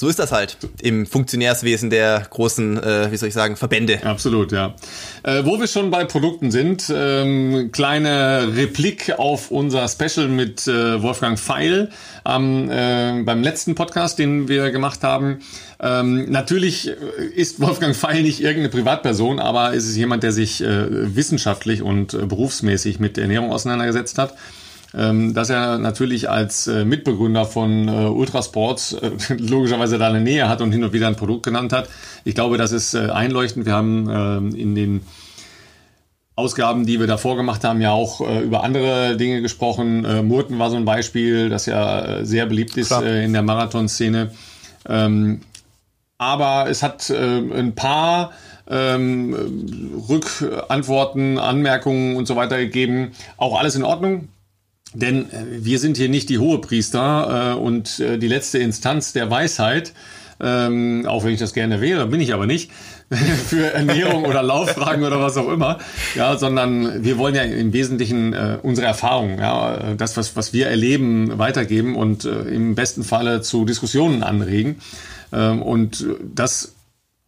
So ist das halt im Funktionärswesen der großen, äh, wie soll ich sagen, Verbände. Absolut, ja. Äh, wo wir schon bei Produkten sind, ähm, kleine Replik auf unser Special mit äh, Wolfgang Feil ähm, äh, beim letzten Podcast, den wir gemacht haben. Ähm, natürlich ist Wolfgang Feil nicht irgendeine Privatperson, aber es ist jemand, der sich äh, wissenschaftlich und äh, berufsmäßig mit Ernährung auseinandergesetzt hat dass er natürlich als äh, Mitbegründer von äh, Ultrasports äh, *laughs* logischerweise da eine Nähe hat und hin und wieder ein Produkt genannt hat. Ich glaube, das ist einleuchtend. Wir haben ähm, in den Ausgaben, die wir davor gemacht haben, ja auch äh, über andere Dinge gesprochen. Äh, Murten war so ein Beispiel, das ja äh, sehr beliebt ist in der Marathonszene. Ähm, aber es hat ein paar ähm, Rückantworten, Anmerkungen und so weiter gegeben. Auch alles in Ordnung. Denn äh, wir sind hier nicht die Hohepriester äh, und äh, die letzte Instanz der Weisheit, ähm, auch wenn ich das gerne wäre, bin ich aber nicht, *laughs* für Ernährung oder Lauffragen oder was auch immer, ja, sondern wir wollen ja im Wesentlichen äh, unsere Erfahrungen, ja, das, was, was wir erleben, weitergeben und äh, im besten Falle zu Diskussionen anregen. Ähm, und dass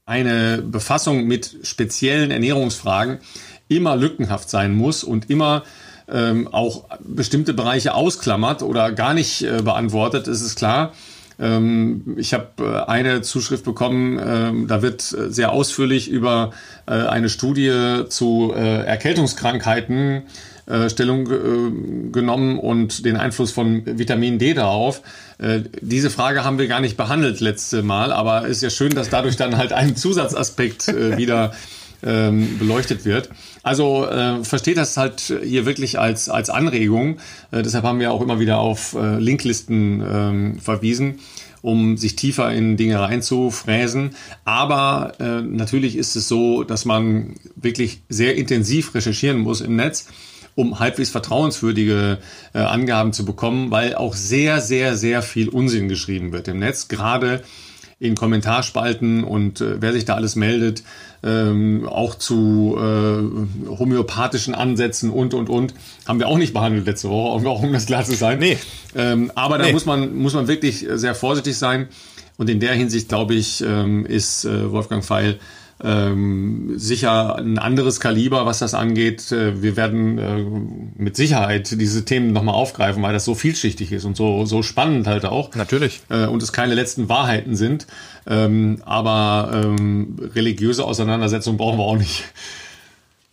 eine Befassung mit speziellen Ernährungsfragen immer lückenhaft sein muss und immer ähm, auch bestimmte Bereiche ausklammert oder gar nicht äh, beantwortet, ist es klar. Ähm, ich habe äh, eine Zuschrift bekommen, ähm, da wird äh, sehr ausführlich über äh, eine Studie zu äh, Erkältungskrankheiten äh, Stellung genommen und den Einfluss von Vitamin D darauf. Diese Frage haben wir gar nicht behandelt letzte Mal, aber es ist ja schön, dass dadurch dann halt ein Zusatzaspekt wieder *laughs* ähm, beleuchtet wird. Also äh, versteht das halt hier wirklich als, als Anregung. Äh, deshalb haben wir auch immer wieder auf äh, Linklisten ähm, verwiesen um sich tiefer in Dinge reinzufräsen. Aber äh, natürlich ist es so, dass man wirklich sehr intensiv recherchieren muss im Netz, um halbwegs vertrauenswürdige äh, Angaben zu bekommen, weil auch sehr, sehr, sehr viel Unsinn geschrieben wird im Netz, gerade in Kommentarspalten und äh, wer sich da alles meldet, ähm, auch zu äh, homöopathischen Ansätzen und und und haben wir auch nicht behandelt letzte Woche, auch um das klar zu sein. Nee. Ähm, aber da nee. muss man muss man wirklich sehr vorsichtig sein und in der Hinsicht glaube ich ähm, ist äh, Wolfgang Feil ähm, sicher ein anderes Kaliber, was das angeht. Äh, wir werden äh, mit Sicherheit diese Themen nochmal aufgreifen, weil das so vielschichtig ist und so, so spannend halt auch. Natürlich. Äh, und es keine letzten Wahrheiten sind. Ähm, aber ähm, religiöse Auseinandersetzung brauchen wir auch nicht.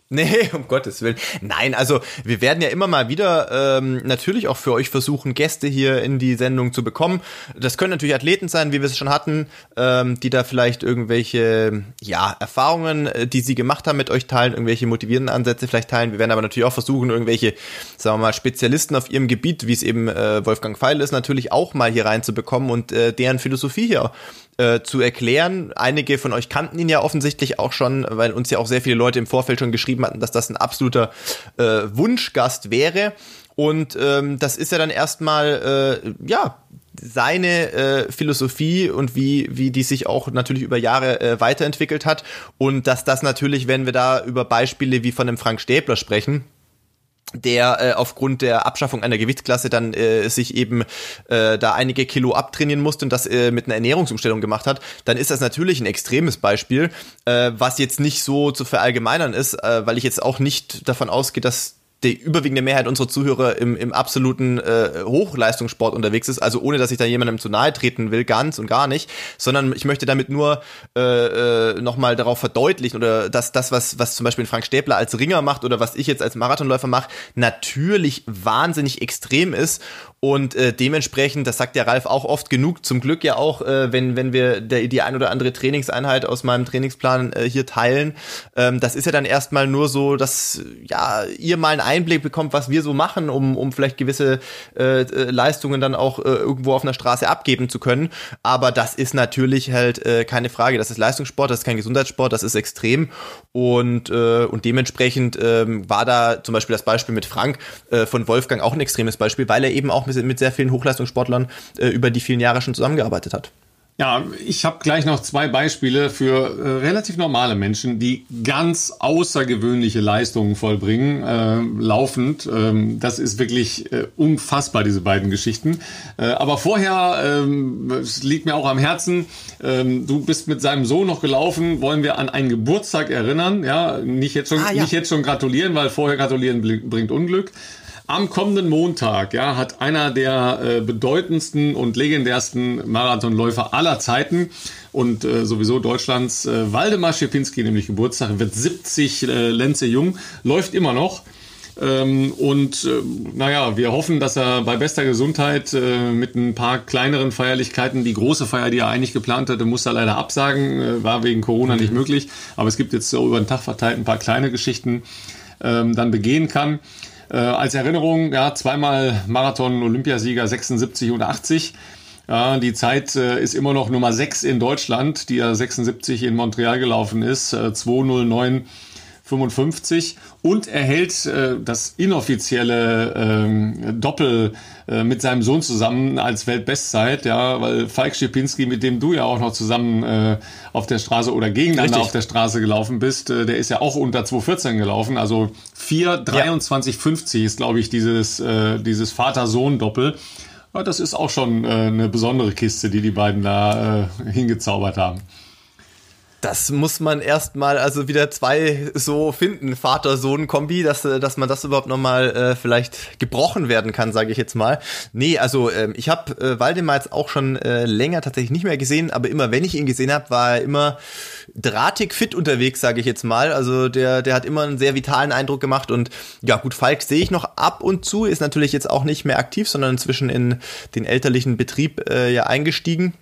*laughs* Nee, um Gottes Willen. Nein, also wir werden ja immer mal wieder ähm, natürlich auch für euch versuchen, Gäste hier in die Sendung zu bekommen. Das können natürlich Athleten sein, wie wir es schon hatten, ähm, die da vielleicht irgendwelche ja, Erfahrungen, äh, die sie gemacht haben, mit euch teilen, irgendwelche motivierenden Ansätze vielleicht teilen. Wir werden aber natürlich auch versuchen, irgendwelche, sagen wir mal, Spezialisten auf ihrem Gebiet, wie es eben äh, Wolfgang Pfeil ist, natürlich auch mal hier reinzubekommen und äh, deren Philosophie hier äh, zu erklären. Einige von euch kannten ihn ja offensichtlich auch schon, weil uns ja auch sehr viele Leute im Vorfeld schon geschrieben hatten, dass das ein absoluter äh, Wunschgast wäre. Und ähm, das ist ja dann erstmal, äh, ja, seine äh, Philosophie und wie, wie die sich auch natürlich über Jahre äh, weiterentwickelt hat. Und dass das natürlich, wenn wir da über Beispiele wie von dem Frank Stäbler sprechen, der äh, aufgrund der Abschaffung einer Gewichtsklasse dann äh, sich eben äh, da einige Kilo abtrainieren musste und das äh, mit einer Ernährungsumstellung gemacht hat, dann ist das natürlich ein extremes Beispiel, äh, was jetzt nicht so zu verallgemeinern ist, äh, weil ich jetzt auch nicht davon ausgehe, dass die überwiegende Mehrheit unserer Zuhörer im, im absoluten äh, Hochleistungssport unterwegs ist, also ohne dass ich da jemandem zu nahe treten will, ganz und gar nicht, sondern ich möchte damit nur äh, äh, nochmal darauf verdeutlichen oder dass das, was, was zum Beispiel Frank Stäbler als Ringer macht oder was ich jetzt als Marathonläufer mache, natürlich wahnsinnig extrem ist und äh, dementsprechend, das sagt ja Ralf auch oft genug, zum Glück ja auch, äh, wenn, wenn wir der, die ein oder andere Trainingseinheit aus meinem Trainingsplan äh, hier teilen. Ähm, das ist ja dann erstmal nur so, dass ja ihr mal einen Einblick bekommt, was wir so machen, um, um vielleicht gewisse äh, äh, Leistungen dann auch äh, irgendwo auf einer Straße abgeben zu können. Aber das ist natürlich halt äh, keine Frage. Das ist Leistungssport, das ist kein Gesundheitssport, das ist extrem. Und, äh, und dementsprechend äh, war da zum Beispiel das Beispiel mit Frank äh, von Wolfgang auch ein extremes Beispiel, weil er eben auch mit, mit sehr vielen Hochleistungssportlern äh, über die vielen Jahre schon zusammengearbeitet hat. Ja, ich habe gleich noch zwei Beispiele für äh, relativ normale Menschen, die ganz außergewöhnliche Leistungen vollbringen, äh, laufend. Ähm, das ist wirklich äh, unfassbar, diese beiden Geschichten. Äh, aber vorher, ähm, es liegt mir auch am Herzen, ähm, du bist mit seinem Sohn noch gelaufen, wollen wir an einen Geburtstag erinnern. Ja, nicht jetzt schon, ah, ja. nicht jetzt schon gratulieren, weil vorher gratulieren bringt Unglück. Am kommenden Montag ja, hat einer der äh, bedeutendsten und legendärsten Marathonläufer aller Zeiten und äh, sowieso Deutschlands, äh, Waldemar Schipinski, nämlich Geburtstag, wird 70, äh, Lenze jung, läuft immer noch. Ähm, und äh, naja, wir hoffen, dass er bei bester Gesundheit äh, mit ein paar kleineren Feierlichkeiten, die große Feier, die er eigentlich geplant hatte, muss er leider absagen, äh, war wegen Corona mhm. nicht möglich. Aber es gibt jetzt so über den Tag verteilt ein paar kleine Geschichten, ähm, dann begehen kann. Äh, als Erinnerung, ja, zweimal Marathon-Olympiasieger 76 und 80. Ja, die Zeit äh, ist immer noch Nummer 6 in Deutschland, die er 76 in Montreal gelaufen ist, äh, 209 55 und er hält äh, das inoffizielle ähm, Doppel äh, mit seinem Sohn zusammen als Weltbestzeit, ja, weil Falk Schipinski, mit dem du ja auch noch zusammen äh, auf der Straße oder gegeneinander Richtig. auf der Straße gelaufen bist, äh, der ist ja auch unter 214 gelaufen, also 4:23:50 ja. ist glaube ich dieses äh, dieses Vater-Sohn-Doppel. Ja, das ist auch schon äh, eine besondere Kiste, die die beiden da äh, hingezaubert haben. Das muss man erstmal, also wieder zwei so finden, Vater-Sohn-Kombi, dass, äh, dass man das überhaupt nochmal äh, vielleicht gebrochen werden kann, sage ich jetzt mal. Nee, also ähm, ich habe äh, Waldemar jetzt auch schon äh, länger tatsächlich nicht mehr gesehen, aber immer wenn ich ihn gesehen habe, war er immer drahtig fit unterwegs, sage ich jetzt mal. Also der, der hat immer einen sehr vitalen Eindruck gemacht und ja gut, Falk sehe ich noch ab und zu, ist natürlich jetzt auch nicht mehr aktiv, sondern inzwischen in den elterlichen Betrieb äh, ja eingestiegen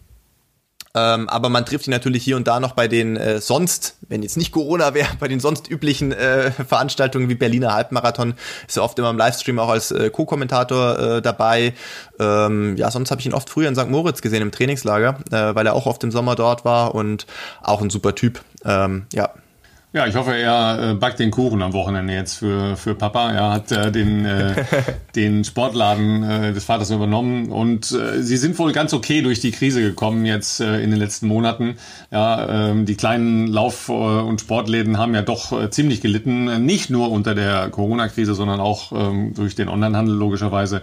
ähm, aber man trifft ihn natürlich hier und da noch bei den äh, sonst, wenn jetzt nicht Corona wäre, bei den sonst üblichen äh, Veranstaltungen wie Berliner Halbmarathon. Ist er oft immer im Livestream auch als äh, Co-Kommentator äh, dabei. Ähm, ja, sonst habe ich ihn oft früher in St. Moritz gesehen im Trainingslager, äh, weil er auch oft im Sommer dort war und auch ein super Typ. Ähm, ja, ja, ich hoffe, er äh, backt den Kuchen am Wochenende jetzt für, für Papa. Er hat äh, den, äh, *laughs* den Sportladen äh, des Vaters übernommen und äh, sie sind wohl ganz okay durch die Krise gekommen jetzt äh, in den letzten Monaten. Ja, ähm, die kleinen Lauf- äh, und Sportläden haben ja doch äh, ziemlich gelitten, nicht nur unter der Corona-Krise, sondern auch ähm, durch den Onlinehandel logischerweise.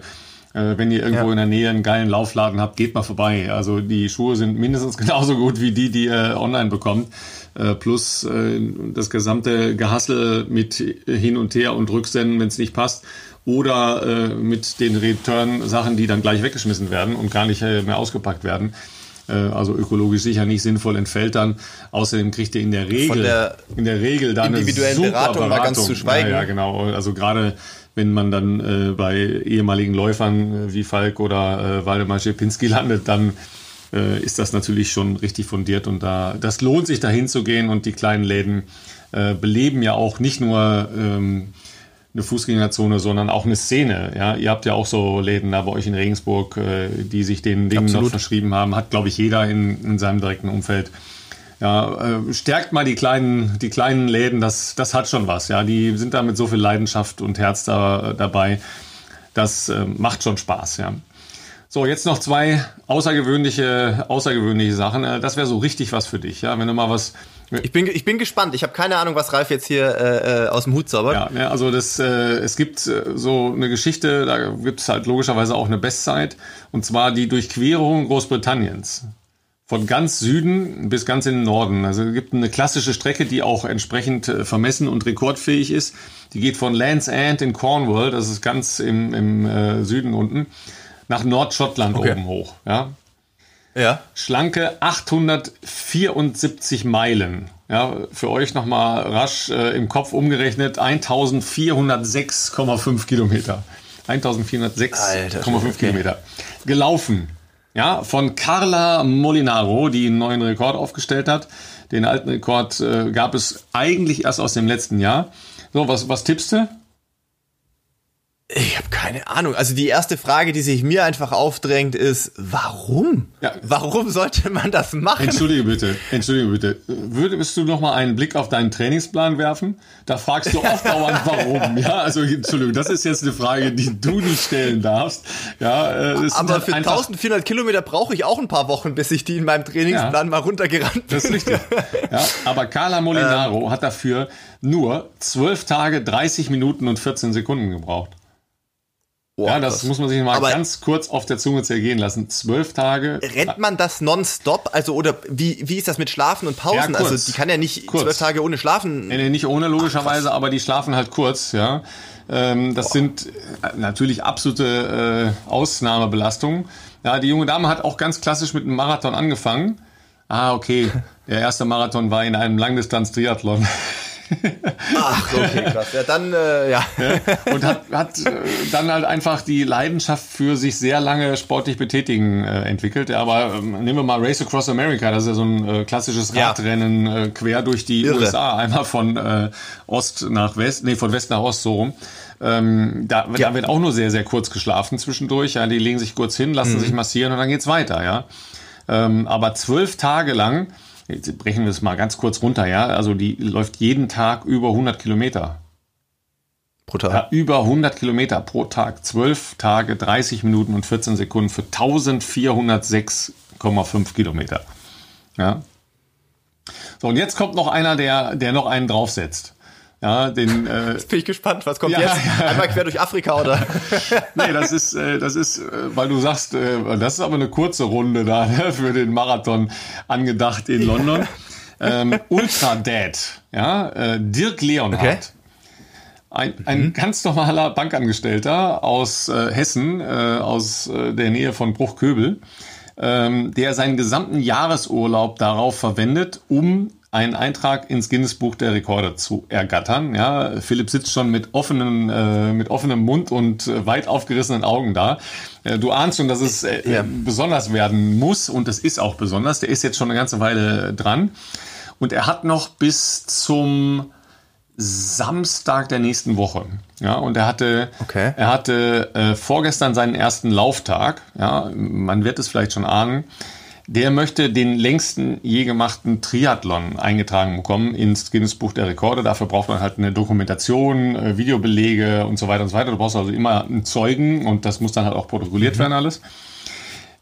Äh, wenn ihr irgendwo ja. in der Nähe einen geilen Laufladen habt, geht mal vorbei. Also die Schuhe sind mindestens *laughs* genauso gut wie die, die ihr online bekommt. Äh, plus äh, das gesamte Gehassel mit hin und her und Rücksenden, wenn es nicht passt, oder äh, mit den Return-Sachen, die dann gleich weggeschmissen werden und gar nicht mehr ausgepackt werden. Also ökologisch sicher nicht sinnvoll entfällt dann. Außerdem kriegt ihr in der Regel der in der Regel dann individuellen eine super Beratung, Beratung. ganz zu schweigen. Ja, ja genau. Also gerade wenn man dann äh, bei ehemaligen Läufern äh, wie Falk oder äh, Waldemar Schepinski landet, dann äh, ist das natürlich schon richtig fundiert und da das lohnt sich dahin zu gehen und die kleinen Läden äh, beleben ja auch nicht nur ähm, eine Fußgängerzone, sondern auch eine Szene. Ja, ihr habt ja auch so Läden da bei euch in Regensburg, äh, die sich den Dingen Absolut. noch verschrieben haben. Hat, glaube ich, jeder in, in seinem direkten Umfeld. Ja, äh, stärkt mal die kleinen, die kleinen Läden. Das, das hat schon was. Ja, die sind da mit so viel Leidenschaft und Herz da, dabei. Das äh, macht schon Spaß. Ja. So, jetzt noch zwei außergewöhnliche, außergewöhnliche Sachen. Äh, das wäre so richtig was für dich, ja. Wenn du mal was. Ich bin, ich bin gespannt. Ich habe keine Ahnung, was Ralf jetzt hier äh, äh aus dem Hut zaubert. Ja, ja also das, äh, es gibt äh, so eine Geschichte, da gibt es halt logischerweise auch eine Bestzeit, und zwar die Durchquerung Großbritanniens. Von ganz Süden bis ganz in den Norden. Also es gibt eine klassische Strecke, die auch entsprechend vermessen und rekordfähig ist. Die geht von Land's End in Cornwall, das ist ganz im, im äh, Süden unten, nach Nordschottland okay. oben hoch. Ja? ja. Schlanke 874 Meilen. Ja, für euch nochmal rasch äh, im Kopf umgerechnet 1406,5 Kilometer. 1406,5 okay. Kilometer. Gelaufen. Ja, von Carla Molinaro, die einen neuen Rekord aufgestellt hat. Den alten Rekord äh, gab es eigentlich erst aus dem letzten Jahr. So, was, was tippst du? Ich habe keine Ahnung. Also die erste Frage, die sich mir einfach aufdrängt, ist, warum? Ja. Warum sollte man das machen? Entschuldige bitte, entschuldige bitte. Würdest du noch mal einen Blick auf deinen Trainingsplan werfen? Da fragst du oft dauernd, *laughs* warum. Ja, also Entschuldigung, das ist jetzt eine Frage, die du nicht stellen darfst. Ja, äh, Aber halt für 1400 Kilometer brauche ich auch ein paar Wochen, bis ich die in meinem Trainingsplan ja, mal runtergerannt bin. Das ist richtig. Ja, aber Carla Molinaro *laughs* ähm. hat dafür nur 12 Tage, 30 Minuten und 14 Sekunden gebraucht. Boah, ja, das, das, muss man sich mal ganz kurz auf der Zunge zergehen lassen. Zwölf Tage. Rennt man das nonstop? Also, oder wie, wie ist das mit Schlafen und Pausen? Ja, also, die kann ja nicht kurz. zwölf Tage ohne Schlafen. Nee, nee nicht ohne, logischerweise, Ach, aber die schlafen halt kurz, ja. Ähm, das Boah. sind äh, natürlich absolute äh, Ausnahmebelastungen. Ja, die junge Dame hat auch ganz klassisch mit einem Marathon angefangen. Ah, okay. *laughs* Der erste Marathon war in einem Langdistanz-Triathlon. Ach, okay, krass. Ja, dann, äh, ja. Und hat, hat äh, dann halt einfach die Leidenschaft für sich sehr lange sportlich betätigen äh, entwickelt. Ja, aber ähm, nehmen wir mal Race Across America, das ist ja so ein äh, klassisches Radrennen äh, quer durch die Irre. USA, einmal von äh, Ost nach West, nee, von West nach Ost so rum. Ähm, da, ja. da wird auch nur sehr, sehr kurz geschlafen zwischendurch. Ja, die legen sich kurz hin, lassen mhm. sich massieren und dann geht's weiter, ja. Ähm, aber zwölf Tage lang jetzt brechen wir es mal ganz kurz runter, ja, also die läuft jeden Tag über 100 Kilometer. Pro Tag? Ja, über 100 Kilometer pro Tag, 12 Tage, 30 Minuten und 14 Sekunden für 1406,5 Kilometer. Ja. So, und jetzt kommt noch einer, der, der noch einen draufsetzt. Ja, den, äh, Jetzt bin ich gespannt, was kommt ja, jetzt? Ja. Einmal quer durch Afrika, oder? *laughs* nee, das ist, äh, das ist, äh, weil du sagst, äh, das ist aber eine kurze Runde da ne, für den Marathon angedacht in London. ähm, Ultra Dad, ja, äh, Dirk Leonhardt. Okay. Ein, ein mhm. ganz normaler Bankangestellter aus äh, Hessen, äh, aus äh, der Nähe von Bruchköbel, ähm, der seinen gesamten Jahresurlaub darauf verwendet, um einen Eintrag ins Guinness Buch der Rekorde zu ergattern. Ja, Philipp sitzt schon mit offenen, äh, mit offenem Mund und äh, weit aufgerissenen Augen da. Äh, du ahnst schon, dass es äh, ja. besonders werden muss und es ist auch besonders. Der ist jetzt schon eine ganze Weile dran und er hat noch bis zum Samstag der nächsten Woche. Ja, und er hatte, okay. er hatte äh, vorgestern seinen ersten Lauftag. Ja, man wird es vielleicht schon ahnen der möchte den längsten je gemachten Triathlon eingetragen bekommen ins Guinness Buch der Rekorde. Dafür braucht man halt eine Dokumentation, äh, Videobelege und so weiter und so weiter. Du brauchst also immer einen Zeugen und das muss dann halt auch protokolliert mhm. werden alles.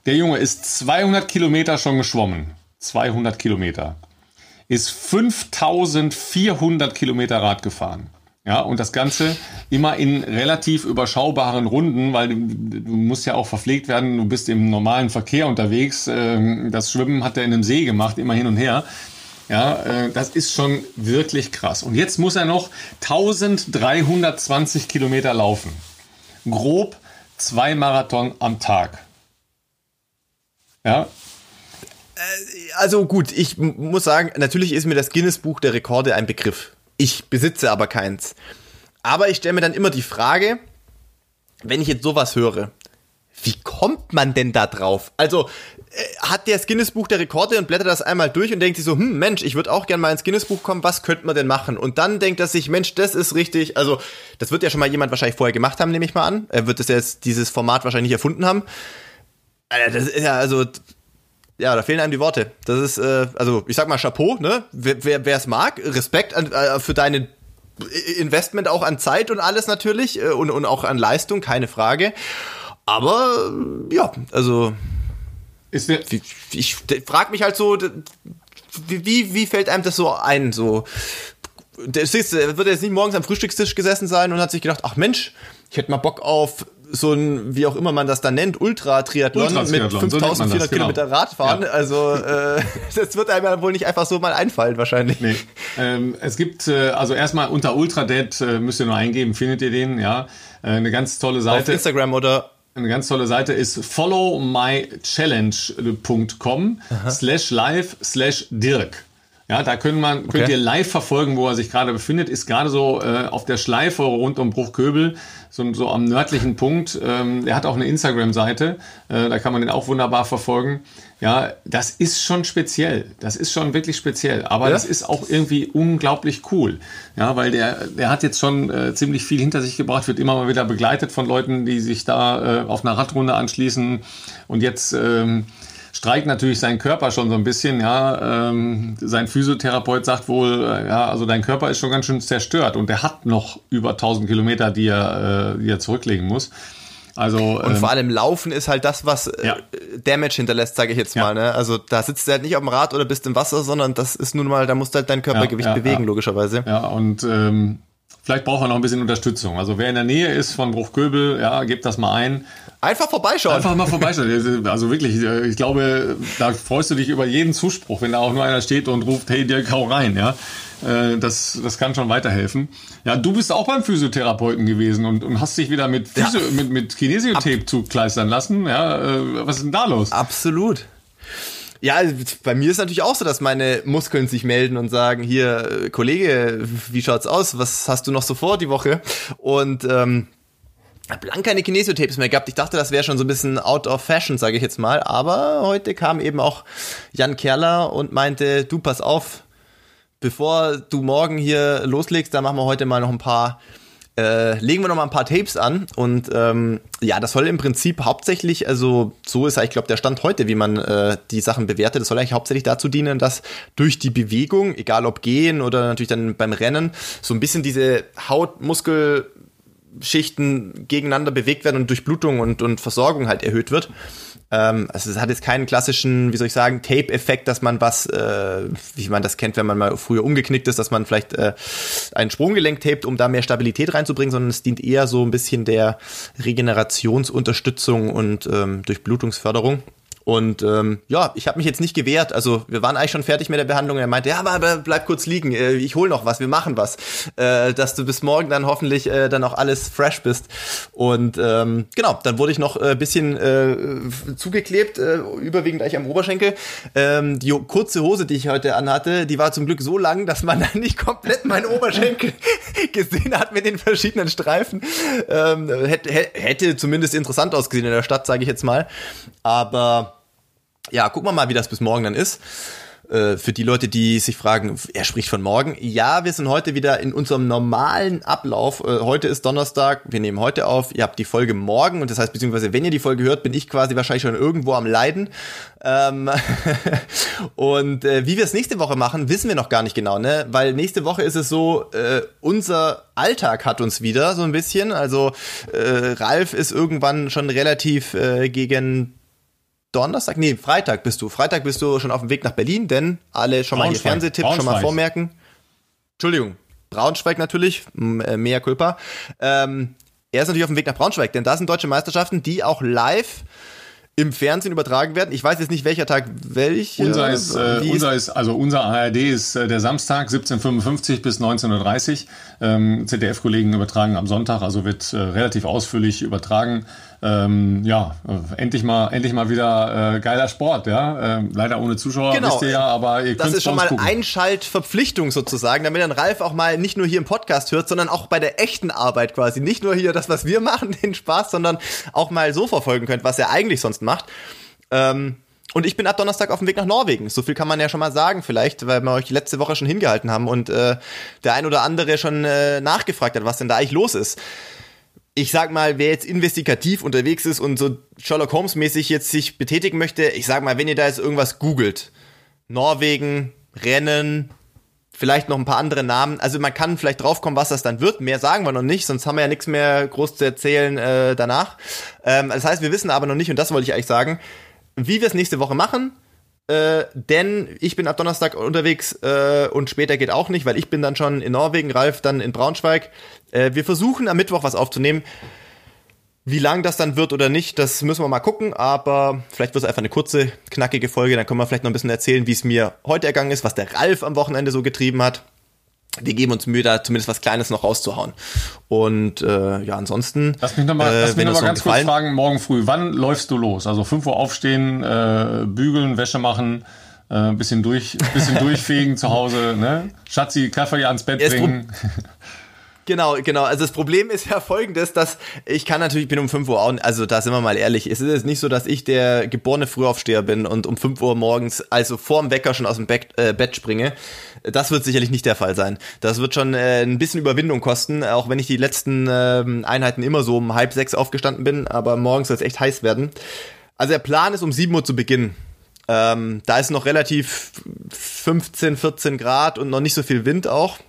Der Junge ist 200 Kilometer schon geschwommen. 200 Kilometer. Ist 5400 Kilometer Rad gefahren. Ja, und das Ganze immer in relativ überschaubaren Runden, weil du, du, musst ja auch verpflegt werden, du bist im normalen Verkehr unterwegs. Ähm, das Schwimmen hat er in einem See gemacht, immer hin und her. Ja, äh, das ist schon wirklich krass. Und jetzt muss er noch 1320 Kilometer laufen. Grob zwei Marathon am Tag. Ja, äh, also gut, ich muss sagen, natürlich ist mir das Guinness Buch der Rekorde ein Begriff. Ich besitze aber keins. Aber ich stelle mir dann immer die Frage, wenn ich jetzt sowas höre, wie kommt man denn da drauf? Also äh, hat der Guinness Buch der Rekorde und blättert das einmal durch und denkt sich so, hm, Mensch, ich würde auch gerne mal ins Guinness Buch kommen, was könnte man denn machen? Und dann denkt er sich, Mensch, das ist richtig, also das wird ja schon mal jemand wahrscheinlich vorher gemacht haben, nehme ich mal an. Er wird das jetzt, dieses Format wahrscheinlich nicht erfunden haben. Das ist ja, also ja, da fehlen einem die Worte. Das ist, äh, also ich sag mal Chapeau, ne? Wer es mag, Respekt an, äh, für deine Investment auch an Zeit und alles natürlich äh, und, und auch an Leistung, keine Frage. Aber äh, ja, also ist ich, ich frage mich halt so, wie, wie fällt einem das so ein? So, der, wird er jetzt nicht morgens am Frühstückstisch gesessen sein und hat sich gedacht, ach Mensch, ich hätte mal Bock auf so ein, wie auch immer man das dann nennt, Ultra-Triathlon Ultra mit 5400 so Kilometer genau. Radfahren. Ja. Also äh, *laughs* das wird einem ja wohl nicht einfach so mal einfallen wahrscheinlich. Nee. Ähm, es gibt, äh, also erstmal unter Ultradead äh, müsst ihr nur eingeben, findet ihr den, ja. Äh, eine ganz tolle Seite. Auf Instagram oder eine ganz tolle Seite ist followmychallenge.com slash live slash Dirk. Ja, da können man, könnt ihr live verfolgen, wo er sich gerade befindet. Ist gerade so äh, auf der Schleife rund um Bruchköbel, so, so am nördlichen Punkt. Ähm, er hat auch eine Instagram-Seite, äh, da kann man den auch wunderbar verfolgen. Ja, das ist schon speziell. Das ist schon wirklich speziell. Aber ja? das ist auch irgendwie unglaublich cool. Ja, weil der, der hat jetzt schon äh, ziemlich viel hinter sich gebracht, wird immer mal wieder begleitet von Leuten, die sich da äh, auf einer Radrunde anschließen. Und jetzt ähm, streikt natürlich sein Körper schon so ein bisschen. Ja, ähm, sein Physiotherapeut sagt wohl, äh, ja, also dein Körper ist schon ganz schön zerstört und er hat noch über 1000 Kilometer, die er, äh, die er zurücklegen muss. Also, und ähm, vor allem Laufen ist halt das, was äh, ja. Damage hinterlässt, sage ich jetzt ja. mal. Ne? Also da sitzt du halt nicht auf dem Rad oder bist im Wasser, sondern das ist nun mal, da musst du halt dein Körpergewicht ja, bewegen, logischerweise. Ja, und ähm, vielleicht braucht er noch ein bisschen Unterstützung. Also wer in der Nähe ist von Bruchköbel, ja, gebt das mal ein. Einfach vorbeischauen. Einfach mal vorbeischauen. Also wirklich, äh, ich glaube, da freust du dich über jeden Zuspruch, wenn da auch nur einer steht und ruft, hey, Dirk, hau rein, ja. Äh, das, das kann schon weiterhelfen. Ja, du bist auch beim Physiotherapeuten gewesen und, und hast dich wieder mit, Physio, ja. mit, mit Kinesiotape zukleistern lassen. Ja, äh, was ist denn da los? Absolut. Ja, bei mir ist natürlich auch so, dass meine Muskeln sich melden und sagen, hier, Kollege, wie schaut's aus? Was hast du noch so vor die Woche? Und ähm, habe lang keine Kinesiotapes mehr gehabt. Ich dachte, das wäre schon so ein bisschen out of fashion, sage ich jetzt mal. Aber heute kam eben auch Jan Kerler und meinte, du pass auf, bevor du morgen hier loslegst, da machen wir heute mal noch ein paar, äh, legen wir noch mal ein paar Tapes an. Und ähm, ja, das soll im Prinzip hauptsächlich, also so ist ich glaube der Stand heute, wie man äh, die Sachen bewertet, das soll eigentlich hauptsächlich dazu dienen, dass durch die Bewegung, egal ob gehen oder natürlich dann beim Rennen, so ein bisschen diese Hautmuskel Schichten gegeneinander bewegt werden und Durchblutung und, und Versorgung halt erhöht wird. Ähm, also es hat jetzt keinen klassischen, wie soll ich sagen, Tape-Effekt, dass man was, äh, wie man das kennt, wenn man mal früher umgeknickt ist, dass man vielleicht äh, ein Sprunggelenk tapet, um da mehr Stabilität reinzubringen, sondern es dient eher so ein bisschen der Regenerationsunterstützung und ähm, Durchblutungsförderung. Und ähm, ja, ich habe mich jetzt nicht gewehrt. Also wir waren eigentlich schon fertig mit der Behandlung. Er meinte, ja, aber bleib kurz liegen. Äh, ich hol noch was, wir machen was. Äh, dass du bis morgen dann hoffentlich äh, dann auch alles fresh bist. Und ähm, genau, dann wurde ich noch ein äh, bisschen äh, zugeklebt, äh, überwiegend eigentlich am Oberschenkel. Ähm, die kurze Hose, die ich heute anhatte, die war zum Glück so lang, dass man *laughs* dann nicht komplett meinen Oberschenkel *laughs* gesehen hat mit den verschiedenen Streifen. Ähm, hätte, hätte zumindest interessant ausgesehen in der Stadt, sage ich jetzt mal. Aber ja, gucken wir mal, wie das bis morgen dann ist. Äh, für die Leute, die sich fragen, er spricht von morgen. Ja, wir sind heute wieder in unserem normalen Ablauf. Äh, heute ist Donnerstag, wir nehmen heute auf. Ihr habt die Folge morgen und das heißt, beziehungsweise wenn ihr die Folge hört, bin ich quasi wahrscheinlich schon irgendwo am Leiden. Ähm *laughs* und äh, wie wir es nächste Woche machen, wissen wir noch gar nicht genau, ne? Weil nächste Woche ist es so, äh, unser Alltag hat uns wieder so ein bisschen. Also Ralf ist irgendwann schon relativ gegen Donnerstag, nee, Freitag bist du. Freitag bist du schon auf dem Weg nach Berlin, denn alle schon mal hier Fernsehtipp, schon mal vormerken. Entschuldigung, Braunschweig natürlich, äh, mehr Culpa. Ähm, er ist natürlich auf dem Weg nach Braunschweig, denn da sind deutsche Meisterschaften, die auch live im Fernsehen übertragen werden. Ich weiß jetzt nicht, welcher Tag welch. Unser ist, äh, unser ist, also unser ARD ist äh, der Samstag 17.55 bis 19.30 Uhr. Ähm, ZDF-Kollegen übertragen am Sonntag, also wird äh, relativ ausführlich übertragen ähm, ja, endlich mal, endlich mal wieder äh, geiler Sport, ja. Ähm, leider ohne Zuschauer, genau. wisst ihr ja, aber ihr könnt Das ist schon mal gucken. Einschaltverpflichtung sozusagen, damit dann Ralf auch mal nicht nur hier im Podcast hört, sondern auch bei der echten Arbeit quasi. Nicht nur hier das, was wir *laughs* machen, den Spaß, sondern auch mal so verfolgen könnt, was er eigentlich sonst macht. Ähm, und ich bin ab Donnerstag auf dem Weg nach Norwegen. So viel kann man ja schon mal sagen, vielleicht, weil wir euch letzte Woche schon hingehalten haben und äh, der ein oder andere schon äh, nachgefragt hat, was denn da eigentlich los ist ich sag mal, wer jetzt investigativ unterwegs ist und so Sherlock Holmes mäßig jetzt sich betätigen möchte, ich sag mal, wenn ihr da jetzt irgendwas googelt, Norwegen, Rennen, vielleicht noch ein paar andere Namen, also man kann vielleicht draufkommen, was das dann wird. Mehr sagen wir noch nicht, sonst haben wir ja nichts mehr groß zu erzählen äh, danach. Ähm, das heißt, wir wissen aber noch nicht, und das wollte ich eigentlich sagen, wie wir es nächste Woche machen. Äh, denn ich bin ab Donnerstag unterwegs äh, und später geht auch nicht, weil ich bin dann schon in Norwegen, Ralf dann in Braunschweig. Äh, wir versuchen am Mittwoch was aufzunehmen. Wie lang das dann wird oder nicht, das müssen wir mal gucken, aber vielleicht wird es einfach eine kurze, knackige Folge, dann können wir vielleicht noch ein bisschen erzählen, wie es mir heute ergangen ist, was der Ralf am Wochenende so getrieben hat. Wir geben uns Mühe, da zumindest was Kleines noch rauszuhauen. Und äh, ja, ansonsten. Lass mich nochmal äh, lass mich noch mal ganz kurz fragen, morgen früh, wann läufst du los? Also 5 Uhr aufstehen, äh, bügeln, Wäsche machen, Äh, bisschen durch, bisschen *laughs* durchfegen zu Hause, ne? Schatzi, Kaffee ans Bett bringen. *laughs* Genau, genau. Also das Problem ist ja folgendes, dass ich kann natürlich, ich bin um 5 Uhr auch, also da sind wir mal ehrlich, es ist jetzt nicht so, dass ich der geborene Frühaufsteher bin und um 5 Uhr morgens, also vorm Wecker schon aus dem Bett, äh, Bett springe. Das wird sicherlich nicht der Fall sein. Das wird schon äh, ein bisschen Überwindung kosten, auch wenn ich die letzten äh, Einheiten immer so um halb sechs aufgestanden bin, aber morgens soll es echt heiß werden. Also der Plan ist um 7 Uhr zu beginnen. Ähm, da ist noch relativ 15, 14 Grad und noch nicht so viel Wind auch.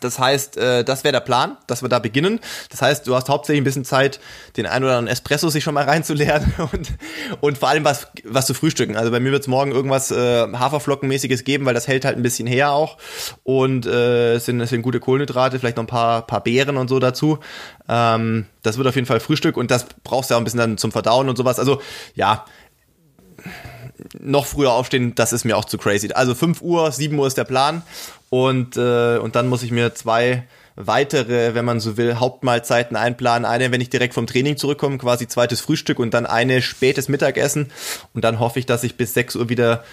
Das heißt, äh, das wäre der Plan, dass wir da beginnen. Das heißt, du hast hauptsächlich ein bisschen Zeit, den ein oder anderen Espresso sich schon mal reinzulernen *laughs* und, und vor allem was, was zu frühstücken. Also bei mir wird es morgen irgendwas äh, Haferflockenmäßiges geben, weil das hält halt ein bisschen her auch. Und äh, es sind, sind gute Kohlenhydrate, vielleicht noch ein paar, paar Beeren und so dazu. Ähm, das wird auf jeden Fall Frühstück und das brauchst du auch ein bisschen dann zum Verdauen und sowas. Also ja, noch früher aufstehen, das ist mir auch zu crazy. Also 5 Uhr, 7 Uhr ist der Plan und, äh, und dann muss ich mir zwei weitere, wenn man so will, Hauptmahlzeiten einplanen. Eine, wenn ich direkt vom Training zurückkomme, quasi zweites Frühstück und dann eine spätes Mittagessen. Und dann hoffe ich, dass ich bis 6 Uhr wieder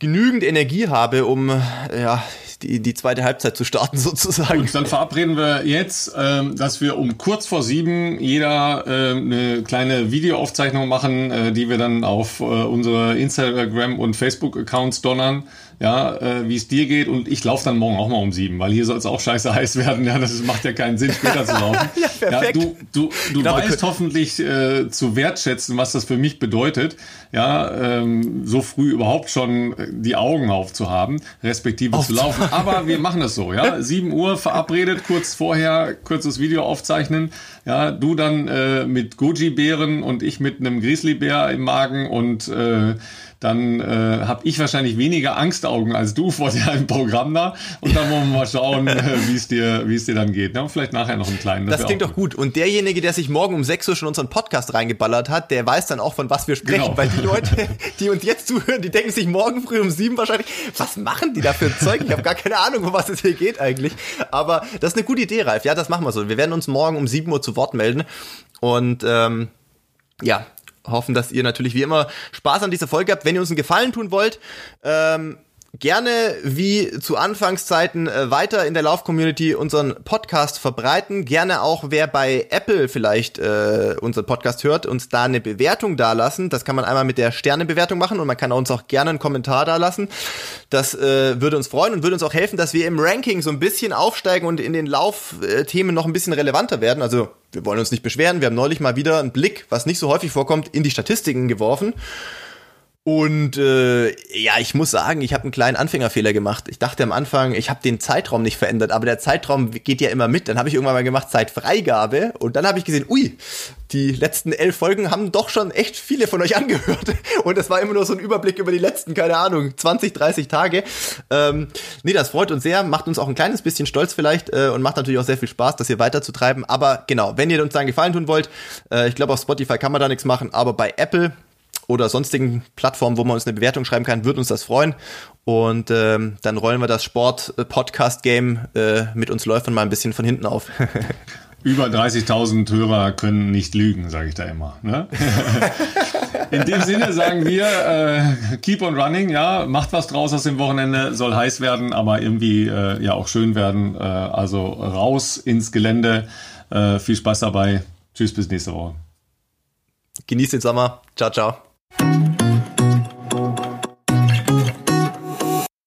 genügend Energie habe, um ja, die, die zweite Halbzeit zu starten *laughs* sozusagen. Gut, dann verabreden wir jetzt, ähm, dass wir um kurz vor sieben jeder äh, eine kleine Videoaufzeichnung machen, äh, die wir dann auf äh, unsere Instagram- und Facebook-Accounts donnern ja, äh, wie es dir geht und ich laufe dann morgen auch mal um sieben, weil hier soll es auch scheiße *laughs* heiß werden. Ja, das macht ja keinen Sinn, später zu laufen. *laughs* ja, perfekt. Ja, du du, du genau, weißt hoffentlich äh, zu wertschätzen, was das für mich bedeutet, ja, ähm, so früh überhaupt schon die Augen aufzuhaben, respektive auf zu laufen. Aber wir machen das so, ja. *laughs* Sieben Uhr verabredet, kurz vorher kurzes Video aufzeichnen. Ja, du dann äh, mit Goji-Bären und ich mit einem Grizzlybär im Magen und äh, dann äh, habe ich wahrscheinlich weniger Angstaugen als du vor deinem Programm da. Und dann wollen wir mal schauen, *laughs* äh, wie es dir, wie es dir dann geht. Ne? Vielleicht nachher noch einen kleinen. Das, das klingt doch gut. Und derjenige, der sich morgen um 6 Uhr schon unseren Podcast reingeballert hat, der weiß dann auch, von was wir sprechen. Genau. Weil die Leute, die uns jetzt zuhören, die denken sich morgen früh um 7 wahrscheinlich, was machen die da für ein Zeug? Ich habe gar keine Ahnung, um was es hier geht eigentlich. Aber das ist eine gute Idee, Ralf. Ja, das machen wir so. Wir werden uns morgen um 7 Uhr zu Wort melden. Und ähm, ja, hoffen, dass ihr natürlich wie immer Spaß an dieser Folge habt. Wenn ihr uns einen Gefallen tun wollt, ähm, gerne wie zu Anfangszeiten äh, weiter in der Lauf-Community unseren Podcast verbreiten. Gerne auch, wer bei Apple vielleicht äh, unseren Podcast hört, uns da eine Bewertung dalassen. Das kann man einmal mit der Sternebewertung machen und man kann uns auch gerne einen Kommentar dalassen. Das äh, würde uns freuen und würde uns auch helfen, dass wir im Ranking so ein bisschen aufsteigen und in den Laufthemen noch ein bisschen relevanter werden. Also wir wollen uns nicht beschweren. Wir haben neulich mal wieder einen Blick, was nicht so häufig vorkommt, in die Statistiken geworfen. Und äh, ja, ich muss sagen, ich habe einen kleinen Anfängerfehler gemacht. Ich dachte am Anfang, ich habe den Zeitraum nicht verändert, aber der Zeitraum geht ja immer mit. Dann habe ich irgendwann mal gemacht Zeitfreigabe und dann habe ich gesehen, ui, die letzten elf Folgen haben doch schon echt viele von euch *laughs* angehört. Und das war immer nur so ein Überblick über die letzten, keine Ahnung, 20, 30 Tage. Ähm, nee, das freut uns sehr, macht uns auch ein kleines bisschen stolz vielleicht äh, und macht natürlich auch sehr viel Spaß, das hier weiterzutreiben. Aber genau, wenn ihr uns dann Gefallen tun wollt, äh, ich glaube auf Spotify kann man da nichts machen, aber bei Apple oder sonstigen Plattformen, wo man uns eine Bewertung schreiben kann, würde uns das freuen. Und ähm, dann rollen wir das Sport-Podcast-Game äh, mit uns Läufern mal ein bisschen von hinten auf. *laughs* Über 30.000 Hörer können nicht lügen, sage ich da immer. Ne? *laughs* In dem Sinne sagen wir, äh, keep on running, ja, macht was draus aus dem Wochenende, soll heiß werden, aber irgendwie äh, ja auch schön werden. Äh, also raus ins Gelände, äh, viel Spaß dabei. Tschüss, bis nächste Woche. Genießt den Sommer. Ciao, ciao. Thank you.